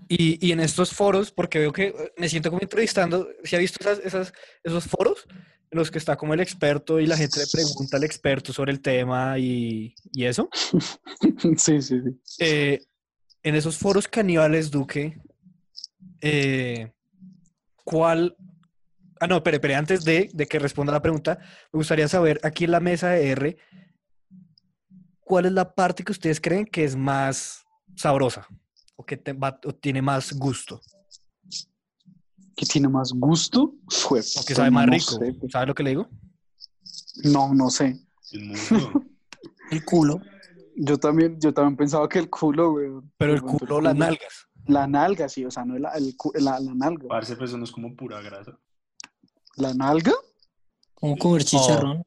y, y en estos foros, porque veo que eh, me siento como entrevistando, ¿se ha visto esas, esas- esos foros en los que está como el experto y la gente le pregunta al experto sobre el tema y, y eso? [LAUGHS] sí, sí, sí. Eh, en esos foros caníbales, Duque, eh, ¿cuál? Ah, no, espere, espere, antes de, de que responda la pregunta, me gustaría saber aquí en la mesa de R, ¿cuál es la parte que ustedes creen que es más sabrosa o que te va- o tiene más gusto ¿Qué tiene más gusto? Fue. o que sabe más no rico? sé, pues. ¿Sabe lo que le digo? No, no sé. El [LAUGHS] culo. Yo también, yo también pensaba que el culo, güey. Pero el culo, las nalgas. La nalga, sí, o sea, no la, el la, la nalga. Parce, pues eso no es como pura grasa. ¿La nalga? ¿Cómo comer chicharrón?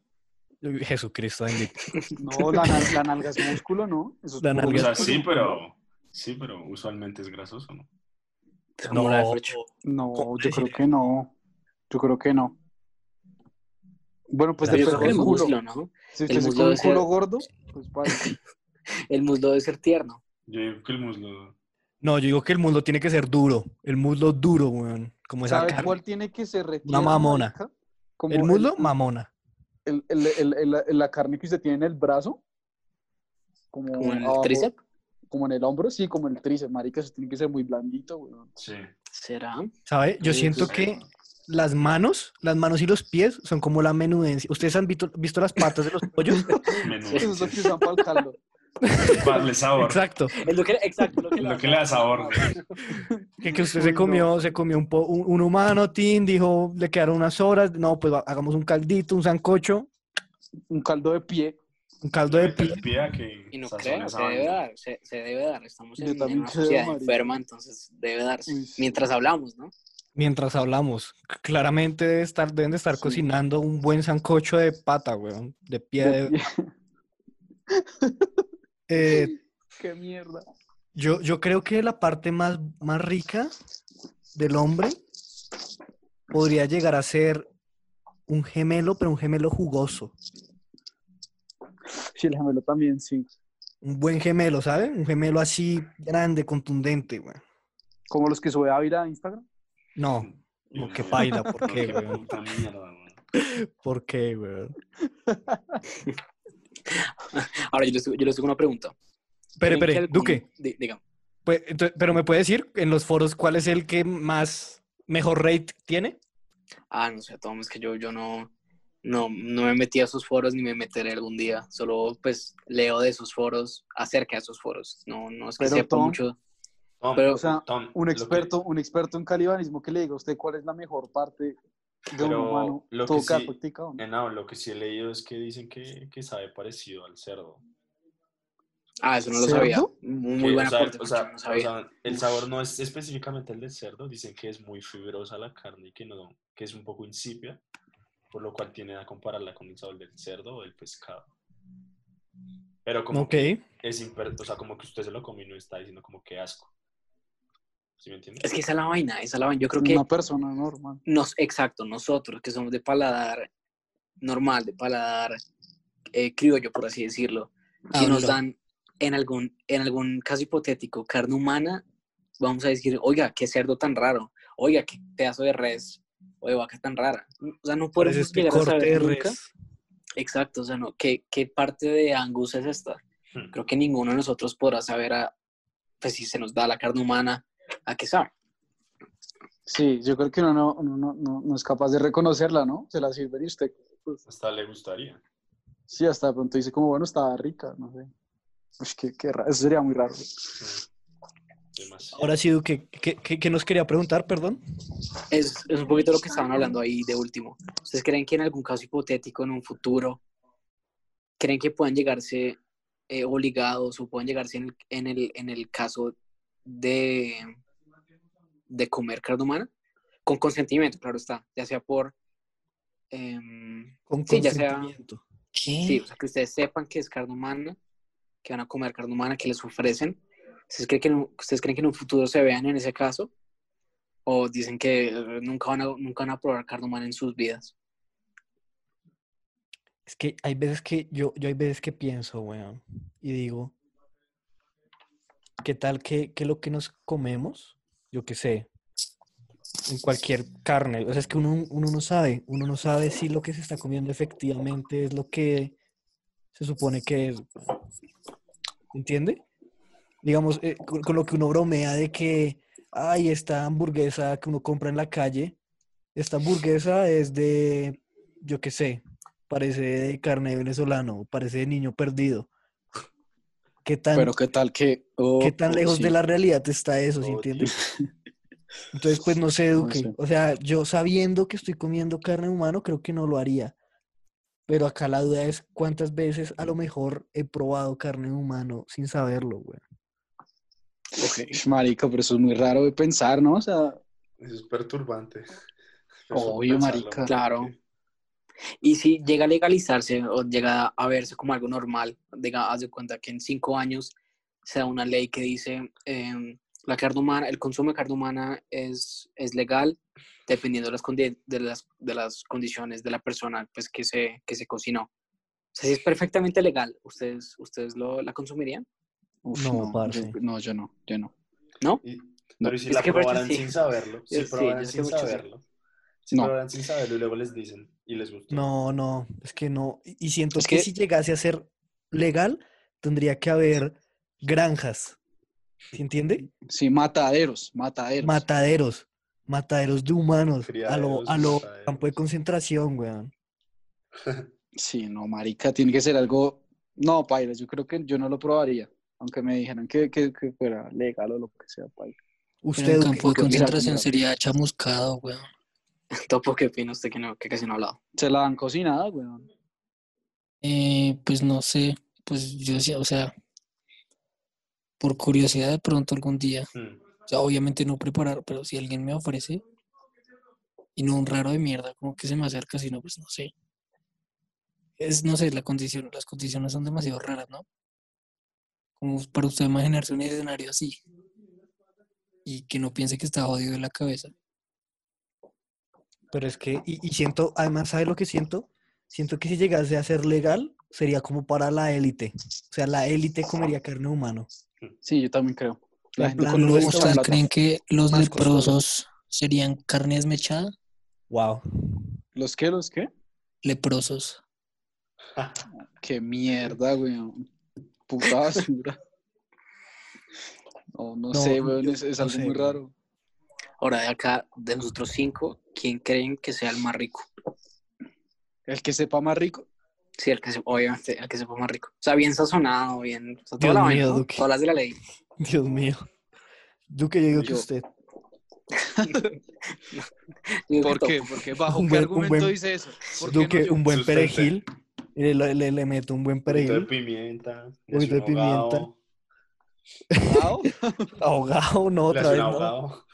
Jesucristo bendito. [LAUGHS] No, la, la nalga es músculo, ¿no? Eso es La puro O nalga sea, sí, pero. Sí, pero usualmente es grasoso, ¿no? Es como la de Fercho. No, ¿Cómo yo creo que no. Yo creo que no. Bueno, pues depende del el muslo, ¿no? Si el usted se muslo come un ser- culo gordo, pues vale. [LAUGHS] El muslo debe ser tierno. Yo digo que el muslo. No, yo digo que el muslo tiene que ser duro. El muslo duro, weón. Como esa ¿Sabe carne. cuál tiene que ser retierno, Una mamona. Como El muslo, el- mamona. el- el- el- el- el- la carne que usted tiene en el brazo. Como, Como en el tríceps. Como en el hombro, sí, como en el tríceps, marica. Eso tiene que ser muy blandito. Sí. ¿Será? ¿Sabe? Yo Sí, siento sí. que las manos, las manos y los pies son como la menudencia. ¿Ustedes han visto, visto las patas de los pollos? [LAUGHS] Menudo. Eso es lo que usan para el caldo. Para darle sabor. Exacto. Es lo que, exacto, lo que, Lo que le da sabor. Que, que usted Uy, se no. comió, se comió un, po- un, un humano, Tin, dijo, le quedaron unas horas. No, pues hagamos un caldito, un sancocho, Un caldo de pie. Un caldo de pie. Que Y no creo, se debe dar, se, se debe dar. Estamos en, una sociedad enferma, entonces debe darse. Uy, sí. Mientras hablamos, ¿no? Mientras hablamos, claramente debe estar, deben de estar Sí. cocinando un buen sancocho de pata, weón, de pie. De de- pie. [LAUGHS] Eh, [LAUGHS] Qué mierda. yo, yo creo que la parte más, más rica del hombre podría llegar a ser un gemelo, pero un gemelo jugoso. [LAUGHS] Sí, el gemelo también, sí. Un buen gemelo, ¿sabes? Un gemelo así grande, contundente, weón. Como los que sube Ávila a Instagram. No, no, que paila, ¿por qué, weón. [LAUGHS] ¿Por qué, weón? [LAUGHS] Ahora, yo les, yo les tengo una pregunta. Espere, ¿Creen que espere, algún- Duque, Di- diga. pues, pero ¿me puede decir en los foros cuál es el que más mejor rate tiene? Ah, no sé, Tom, es que yo, yo no, no, no me metí a esos foros ni me meteré algún día. Solo, pues, leo de esos foros acerca de esos foros. No, no es que Pero, sepa Tom, mucho. Tom, Pero- O sea, Tom, un que- experto, un experto en calibanismo que le diga a usted cuál es la mejor parte de un humano, lo todo que sí- practicado, ¿no? Eh, no, lo que sí he leído es que dicen que, que sabe parecido al cerdo. Ah, eso no lo ¿Cerdo? sabía. Muy Que, buen o sea, aporte, o Pancho, sea, no o sabía. sea, el sabor no es específicamente el del cerdo, dicen que es muy fibrosa la carne y que no, que es un poco insípida, por lo cual tienen a compararla con el sabor del cerdo o del pescado. Pero como Ok. que es imper- o sea, como que usted se lo come y no está diciendo como que asco. ¿Sí me entiende? Es que esa es la vaina, esa es la vaina. Yo creo que Una persona normal. nos, exacto, nosotros que somos de paladar normal, de paladar eh, criollo, por así decirlo, si nos Hablo. dan en algún, en algún caso hipotético carne humana, vamos a decir, oiga, qué cerdo tan raro, oiga, qué pedazo de res, o de vaca tan rara. O sea, no Parece podemos este llegar a saber nunca. Exacto, o sea, no, ¿qué, qué parte de Angus es esta? Hmm. Creo que ninguno de nosotros podrá saber a, pues si se nos da la carne humana, a qué sabe. Sí, yo creo que uno no, uno no, no, no es capaz de reconocerla, ¿no? Se la sirve y usted, pues, Hasta le gustaría. sí, hasta de pronto dice como, bueno, estaba rica, no sé. Pues qué, qué raro, eso sería muy raro. Sí. Demasiado. Ahora sí, Duque, ¿qué, qué, qué nos quería preguntar, perdón? Es, es un poquito lo que estaban hablando ahí de último. ¿Ustedes creen que en algún caso hipotético, en un futuro, creen que puedan llegarse eh, obligados o puedan llegarse en el, en el, en el caso de, de comer carne humana? Con consentimiento, claro está, ya sea por... em, Con Sí, ya sea- consentimiento. ¿Qué? sí, o sea, que ustedes sepan que es carne humana, que van a comer carne humana, que les ofrecen. ¿Ustedes creen que en un, ¿ustedes creen que en un futuro se vean en ese caso? ¿O dicen que eh, nunca van a, nunca van a probar carne humana en sus vidas? Es que hay veces que yo, yo hay veces que pienso, weón, y digo, ¿qué tal que, que lo que nos comemos, yo qué sé, en cualquier carne? O sea, es que uno, uno no sabe, uno no sabe si lo que se está comiendo efectivamente es lo que se supone que es. ¿Entiende? Digamos, eh, con, con lo que uno bromea de que, ay, esta hamburguesa que uno compra en la calle, esta hamburguesa es de, yo qué sé, parece de carne venezolano, parece de niño perdido. ¿Qué tan, Pero qué tal que... oh, qué tan oh, lejos sí. de la realidad está eso, ¿sí Oh, entiendes? [LAUGHS] Entonces, pues no sé, No Duque. sé. O sea, yo sabiendo que estoy comiendo carne humano, creo que no lo haría. Pero acá la duda es cuántas veces a lo mejor he probado carne humano sin saberlo, güey. Ish, Marica, pero eso es muy raro de pensar, ¿no? O sea, Eso es perturbante. Obvio, pensarlo. marica. Claro. Y si llega a legalizarse o llega a verse como algo normal, diga, haz de cuenta que en cinco años se da una ley que dice em, la carne humana, el consumo de carne humana es, es legal dependiendo de las, de, las, de las condiciones de la persona pues, que, se, que se cocinó. O sea, si es perfectamente legal, ¿ustedes, ustedes lo, la consumirían? Uf, No, no, parce. yo- no, yo no, yo no. ¿No? Y- No, pero ¿y si es la que probaran sí. sin saberlo? Si sí, probaran sin saberlo. Si No. probaran sin saberlo y luego les dicen y les gustó. No, no, es que no. Y siento Es que, que- si llegase a ser legal, tendría que haber granjas. ¿Sí entiende? Sí, mataderos, mataderos. Mataderos. Mataderos de humanos. A lo, Criaderos a lo mataderos. campo de concentración, weón. Sí, no, marica, tiene que ser algo. No, paila, yo creo que yo no lo probaría. Aunque me dijeran que, que, que fuera legal o lo que sea, paila. Pero Usted, en Duque, campo de ¿qué opina, concentración sería chamuscado, weón. [LAUGHS] Topo, ¿qué opina usted que, no, que casi no ha hablado? Se la dan cocinada, weón. Eh, pues no sé, pues yo sí, o sea, por curiosidad de pronto algún día, Mm. o sea, obviamente no preparar, pero si alguien me ofrece y no un raro de mierda, como que se me acerca, sino pues no sé. Es, no sé, la condición, las condiciones son demasiado raras, ¿no? Como para usted imaginarse un escenario así y que no piense que está jodido de la cabeza. Pero es que, y, y siento, además, ¿sabe lo que siento? Siento que si llegase a ser legal, sería como para la élite. O sea, la élite comería carne humana. Sí, yo también creo. La En gente plan, con ¿Ustedes creen que los leprosos serían carne desmechada? Wow. ¿Los qué? ¿Los qué? Leprosos. Qué mierda, weón. Puta basura. No, no, No, sé, weón, es, es no algo sé, muy weón. raro. Ahora, de acá, de nosotros cinco, ¿quién creen que sea el más rico? El que sepa más rico. Sí, el que se, obviamente, el que sepa más rico. O sea, bien sazonado, bien. O sea, toda Dios la vaina, mío, ¿no? Duque. Todas las de la ley. Dios mío. Duque, yo digo que Yo- usted. [LAUGHS] Que ¿Por qué? Porque bajo Un qué buen- un argumento buen- dice eso. ¿Por qué no Duque, yo? un buen perejil. Le, le, le- le meto un buen Un poquito de perejil. pimienta. le poquito de un ahogado, pimienta. Ahao. [LAUGHS] Ahogado, no, otra vez un no. ahogado.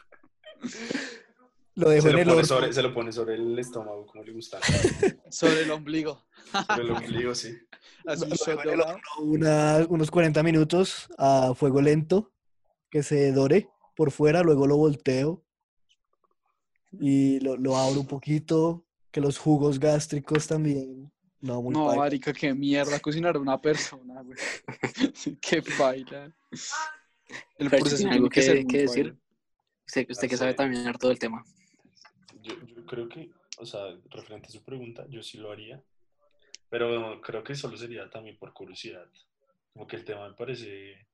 Lo dejo Se en lo, el horno. sobre, se lo pone sobre el estómago, como le gusta. Sobre el ombligo. Sobre el ombligo, sí. [LAUGHS] Así Lo un el ahogado. horno una- unos 40 minutos a fuego lento, que se dore por fuera, luego lo volteo y lo, lo abro un poquito, que los jugos gástricos también. No, muy No, paila. marica, qué mierda cocinar a una persona, güey. [LAUGHS] qué baila. El Pero proceso ¿tiene algo que decir? paila. Usted, usted que sabe también harto del tema. Yo, yo creo que, o sea, referente a su pregunta, yo sí lo haría. Pero creo que solo sería también por curiosidad. Como que el tema me parece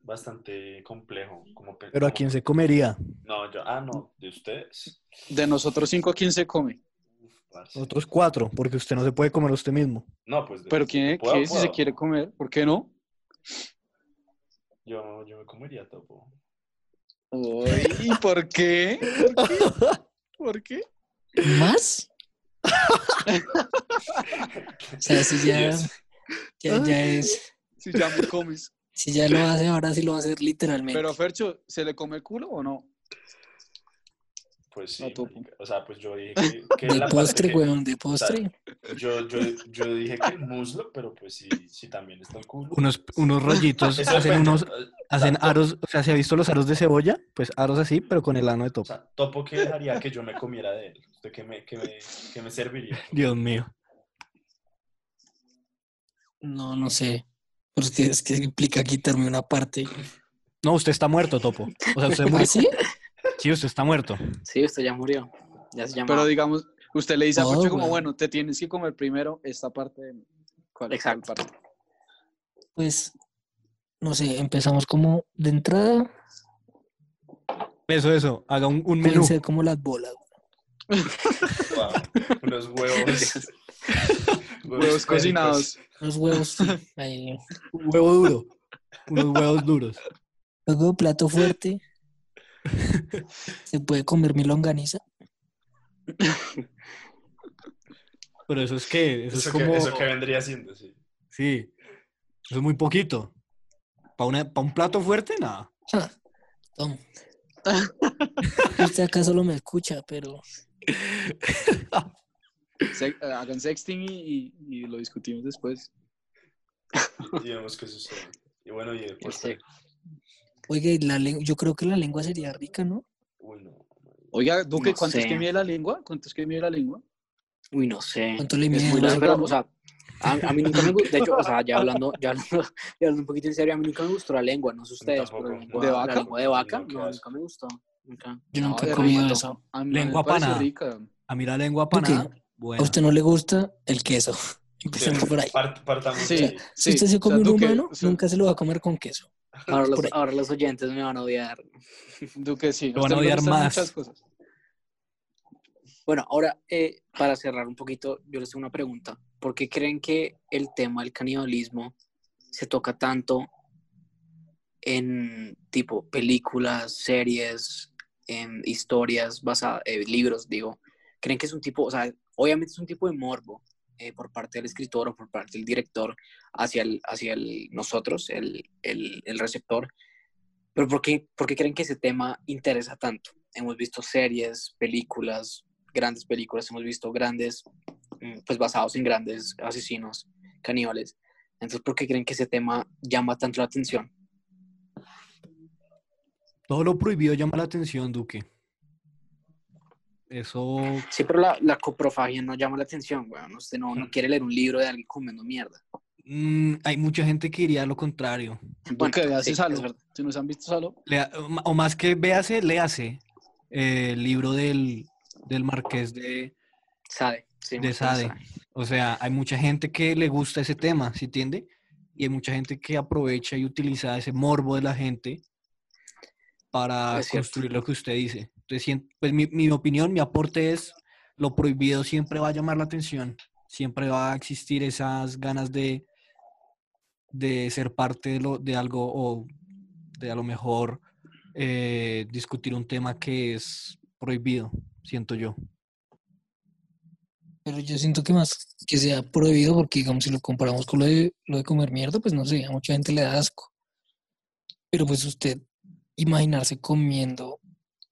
bastante complejo. Como, Pero ¿a quién se comería? No, yo, ah, no, de ustedes. De nosotros cinco, ¿quién se come? Parce. Nosotros cuatro, porque usted no se puede comer a usted mismo. No, pues. Pero ¿quién, puedo, qué si se quiere comer? ¿Por qué no? Yo, yo me comería topo. Uy, ¿Y por qué? ¿Por qué? ¿Por qué? ¿Más? [LAUGHS] O sea, si ya, ya, ya es, Si ya me comes. si ya lo hace, ahora sí lo va a hacer literalmente. Pero Fercho, ¿se le come el culo o no? Pues sí. O sea, pues yo dije que. [LAUGHS] que de la parte postre, que- weón, de postre. Yo, yo, yo dije que el muslo, pero pues sí, sí también está el culo. Unos, unos rollitos, [LAUGHS] hacen unos, hacen o aros, o sea, ¿se ha visto los aros de cebolla? Pues aros así, pero con el ano de O topo. sea, topo que dejaría que yo me comiera de él. ¿Usted qué me, qué me, qué me serviría? [LAUGHS] Dios mío. No, no sé. Pero es que, es que implica quitarme una parte. No, usted está muerto, topo. O sea, usted murió. ¿Ah, sí? Sí, usted está muerto. Sí, usted ya murió. Ya se llama. Pero digamos, usted le dice a No, Fercho como, bueno, te tienes que comer primero esta parte de mí. ¿Cuál, cuál Exacto. parte? Pues, no sé, empezamos como de entrada. Eso, eso. Haga un, un menú. Pueden ser como las bolas. Wow, unos [LAUGHS] huevos. Huevos cocinados. Los huevos, sí, ahí. Un huevo duro. Unos huevos duros. Luego, plato fuerte. [LAUGHS] Se puede comer mi longaniza. [LAUGHS] Pero eso es que, eso, Eso, es que, como. eso que vendría siendo, sí. Sí. Eso es muy poquito. Para un plato fuerte, nada. [LAUGHS] Tom, Usted acá solo me escucha, pero Se- hagan sexting y, y- y lo discutimos después. Y vemos qué sucede. Y bueno, y después. Este, oiga, y la lengua, yo creo que la lengua sería rica, ¿no? Uy, no. Oiga, Duque, No ¿cuánto es sé. que mide la lengua? ¿Cuánto es que mide la lengua? Uy, no sé. ¿Cuánto le Es mide? muy la largo, pero, o sea, a, a mí nunca me gustó, de hecho, o sea, ya hablando, ya hablando, [LAUGHS] ya hablando un poquito en serio, a mí nunca me gustó la lengua, no sé ustedes, pero la lengua ¿De la vaca? lengua de vaca, No, no, nunca me gustó. Nunca. Yo No, nunca he comido rico. eso. A mí me Lengua parece panada. rica. A mí la lengua panada, ¿A buena. usted no le gusta el queso? [LAUGHS] Empecemos por ahí. Part- partamos Sí, ahí. Si sí, usted se o sea, come un humano, o sea, nunca se lo va a comer con queso. Ahora [LAUGHS] los, ahora los oyentes me van a odiar. Duque, sí. Lo van a odiar más. muchas cosas. Bueno, ahora, eh, para cerrar un poquito, yo les tengo una pregunta. ¿Por qué creen que el tema del canibalismo se toca tanto en tipo películas, series, en historias basadas, eh, libros, digo? ¿Creen que es un tipo, o sea, obviamente es un tipo de morbo eh, por parte del escritor o por parte del director hacia, el, hacia el, nosotros, el, el, el receptor? Pero ¿por qué, ¿por qué creen que ese tema interesa tanto? Hemos visto series, películas, grandes películas, hemos visto grandes, mm, pues basados en grandes asesinos caníbales. Entonces, ¿por qué creen que ese tema llama tanto la atención? Todo lo prohibido llama la atención, Duque. Eso, Sí, pero la, la coprofagia no llama la atención, weón. Usted no, no quiere leer un libro de alguien comiendo mierda. mm, hay mucha gente que diría lo contrario. Duque, véase sí, Salo. verdad. Si no se han visto Salo, Lea- o más que véase, léase eh, el libro del, del marqués de, Sade. sí, de Sade. O sea, hay mucha gente que le gusta ese tema, ¿sí entiende? Y hay mucha gente que aprovecha y utiliza ese morbo de la gente para Es cierto. construir lo que usted dice. Pues mi, opinión, mi aporte es, lo prohibido siempre va a llamar la atención, siempre va a existir esas ganas de, de ser parte de algo o de a lo mejor eh, discutir un tema que es prohibido, siento yo. Pero yo siento que más que sea prohibido, porque digamos, si lo comparamos con lo de, lo de comer mierda, pues no sé, a mucha gente le da asco. Pero pues usted imaginarse comiendo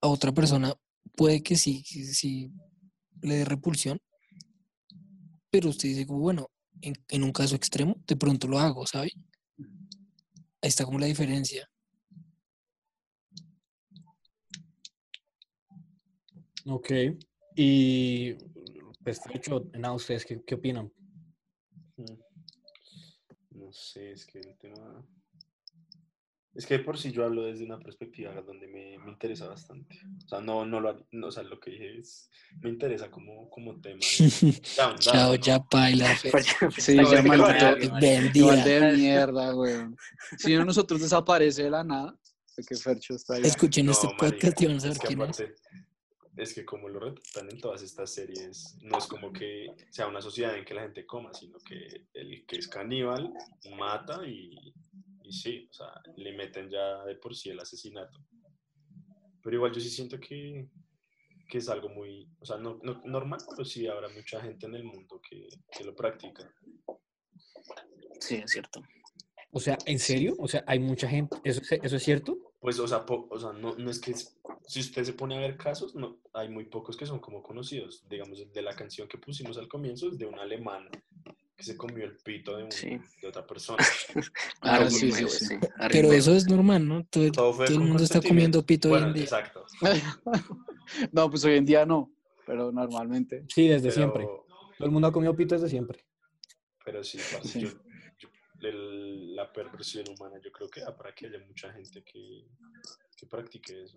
a otra persona, puede que sí, que sí le dé repulsión, pero usted dice como, bueno, en, en un caso extremo, de pronto lo hago, ¿sabe? Ahí está como la diferencia. Ok. Y pues de hecho, nada, ustedes qué, qué opinan? Mm. No sé, es que el tema. Es que de por si yo hablo desde una perspectiva donde me, me interesa bastante. O sea, no, no lo no, o sea, lo que dije es. Me interesa como, como tema. de- [LAUGHS] down, Chao, down, ya baila. [LAUGHS] Sí, ya maldito. Vendida. de mierda, weón. Si no nosotros desaparece de la nada, de que Fercho está ahí. Escuchen No, este podcast y van a saber es que quién es. aparte, es que como lo retratan en todas estas series, no es como que sea una sociedad en que la gente coma, sino que el que es caníbal mata y, y sí, o sea, le meten ya de por sí el asesinato. Pero igual yo sí siento que, que es algo muy, o sea, no, no- normal, pero sí habrá mucha gente en el mundo que, que lo practica. Sí, es cierto. O sea, ¿en serio? O sea, hay mucha gente, ¿eso, es- eso es cierto? Pues, o sea, po- o sea no, no es que, es- si usted se pone a ver casos, no, hay muy pocos que son como conocidos. Digamos, de la canción que pusimos al comienzo es de un alemán que se comió el pito de, un- Sí. de otra persona. [LAUGHS] Ah, sí, sí, sí. Pero eso es normal, ¿no? Todo, Todo fue todo el mundo está comiendo pito hoy en día. exacto. [LAUGHS] No, pues hoy en día no, pero normalmente. Sí, desde Pero, siempre. Todo el mundo ha comido pito desde siempre. pero sí, parce, Sí. yo- yo- el- la perversión humana, yo creo que da para que haya mucha gente que, que practique eso.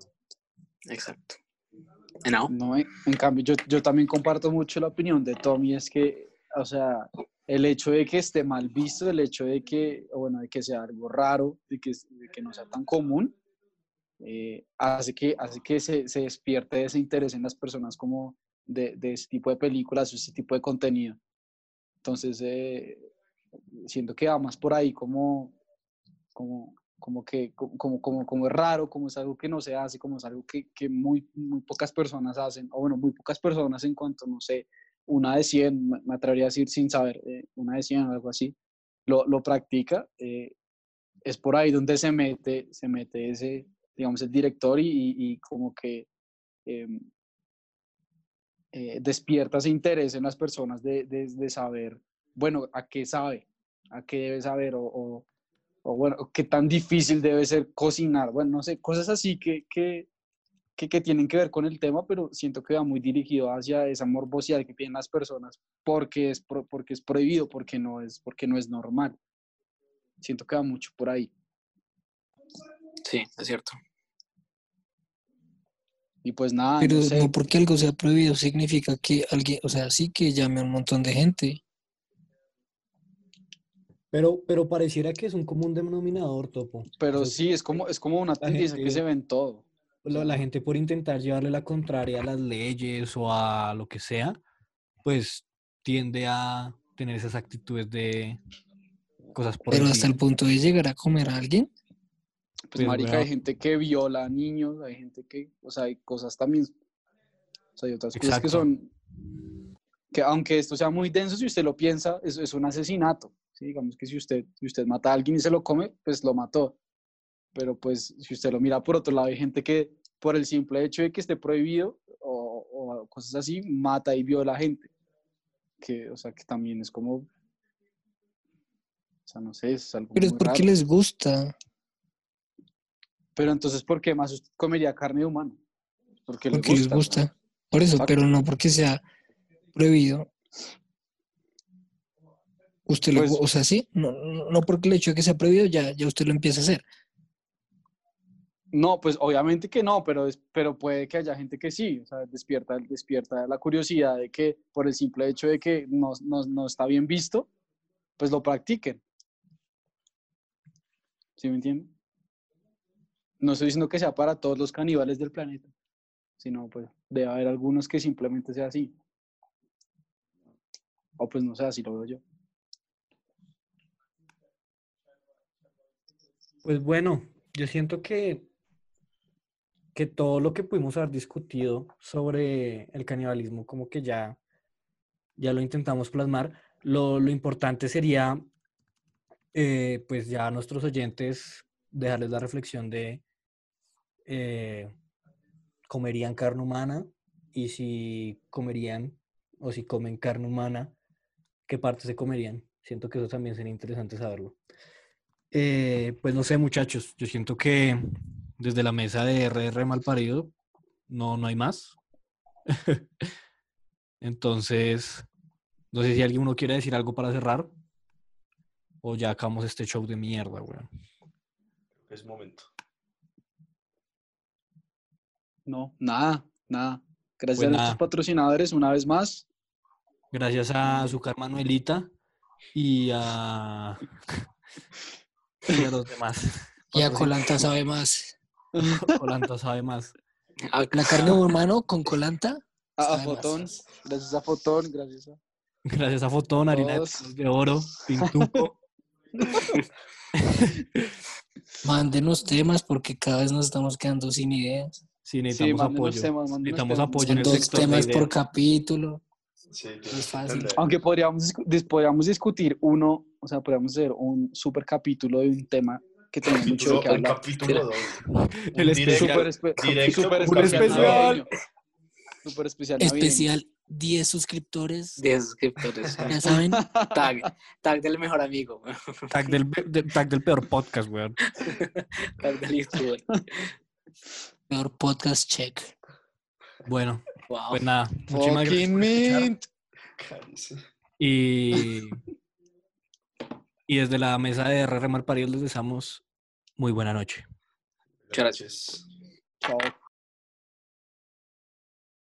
Exacto. ¿No? No, en, en cambio, yo, yo también comparto mucho la opinión de Tommy, es que, o sea, el hecho de que esté mal visto, el hecho de que, bueno, de que sea algo raro, de que, de que no sea tan común, eh, hace que, hace que se, se despierte ese interés en las personas como de, de ese tipo de películas o ese tipo de contenido. Entonces, eh, siento que va más por ahí como, como, como que co- como, como, como es raro, como es algo que no se hace, como es algo que, que muy, muy pocas personas hacen, o bueno, muy pocas personas en cuanto, no sé, una de 100, me atrevería a decir sin saber, eh, una de 100 o algo así, lo, lo practica, eh, es por ahí donde se mete, se mete ese, digamos, el director y, y- y como que em, eh, despierta ese interés en las personas de, de- de saber, bueno, a qué sabe, a qué debe saber o, o- o, bueno, qué tan difícil debe ser cocinar, bueno, no sé, cosas así que, que, que, que tienen que ver con el tema, pero siento que va muy dirigido hacia esa morbosidad que tienen las personas porque es, pro- porque es prohibido, porque no es, porque no es normal. Siento que va mucho por ahí. Sí, es cierto. Y pues nada, Pero no sé. no porque algo sea prohibido significa que alguien, o sea, sí que llame a un montón de gente. Pero, pero pareciera que es un común denominador, Topo. Pero O sea, sí, es como, es como una tendencia que se ve en todo. La, la gente por intentar llevarle la contraria a las leyes o a lo que sea, pues tiende a tener esas actitudes de cosas por Pero hasta el punto de llegar a comer a alguien. Pues Pues, marica, hay gente que viola a niños, hay gente que, o sea, hay cosas también, o sea, hay otras cosas que son, que aunque esto sea muy denso, si usted lo piensa, es, es un asesinato, ¿sí? Digamos que si usted, si usted mata a alguien y se lo come, pues lo mató. Pero pues si usted lo mira por otro lado, hay gente que por el simple hecho de que esté prohibido o, o cosas así, mata y viola a gente. Que, o sea, que también es como, o sea, no sé, es algo Pero es porque raro. les gusta. Pero entonces, ¿por qué más usted comería carne de humano? Porque, Porque les gusta. Por eso, Exacto. pero no porque sea prohibido. Usted lo, Pues- o sea, sí, no, no no porque el hecho de que sea prohibido ya, ya usted lo empieza a hacer. No, pues obviamente que no, pero, es- pero puede que haya gente que sí, o sea, despierta, despierta la curiosidad de que por el simple hecho de que no, no, no está bien visto, pues lo practiquen. ¿Sí me entienden? No estoy diciendo que sea para todos los caníbales del planeta, sino pues debe haber algunos que simplemente sea así. O pues no sé, así lo veo yo. Pues bueno, yo siento que, que todo lo que pudimos haber discutido sobre el canibalismo, como que ya, ya lo intentamos plasmar. Lo, lo importante sería, eh, pues ya a nuestros oyentes, dejarles la reflexión de, eh, ¿comerían carne humana? Y si comerían, o si comen carne humana, ¿qué partes se comerían? Siento que eso también sería interesante saberlo. Eh, pues no sé, muchachos, yo siento que desde la mesa de RR Malparido no, no hay más. [LAUGHS] Entonces, no sé si alguien uno quiere decir algo para cerrar o ya acabamos este show de mierda, weón. Es momento. No, nada, nada. Gracias Pues a nuestros patrocinadores una vez más. Gracias a Azúcar Manuelita y a, [LAUGHS] y a los demás. Y a colanta sabe más. [LAUGHS] Colanta sabe más. La carne humano con colanta. A, a sabe más. Fotón, gracias a Fotón, gracias a... Gracias a Fotón, harina de, de oro, Pintuco. [LAUGHS] Mándenos temas porque cada vez nos estamos quedando sin ideas. Sí, Sí, necesitamos mándenos apoyo. temas, necesitamos temas. apoyo en el dos sector de temas por capítulo. Sí, es fácil. Aunque podríamos, podríamos discutir uno, o sea, podríamos hacer un super capítulo de un tema que mucho de Capítulo- qué el hablar. capítulo. [LAUGHS] El directo- Super, espe- directo super con especial. Super especial. Especial 10 suscriptores. 10 suscriptores. [LAUGHS] Ya saben, Tag, tag del mejor amigo. Tag del, de- tag del peor podcast, weón. [LAUGHS] Tag del youtuber. peor podcast check. Bueno, Wow. pues nada. Muchísimas gracias. Mint. Y, y desde la mesa de RR Malparidos les deseamos muy buena noche. Muchas gracias. Chao.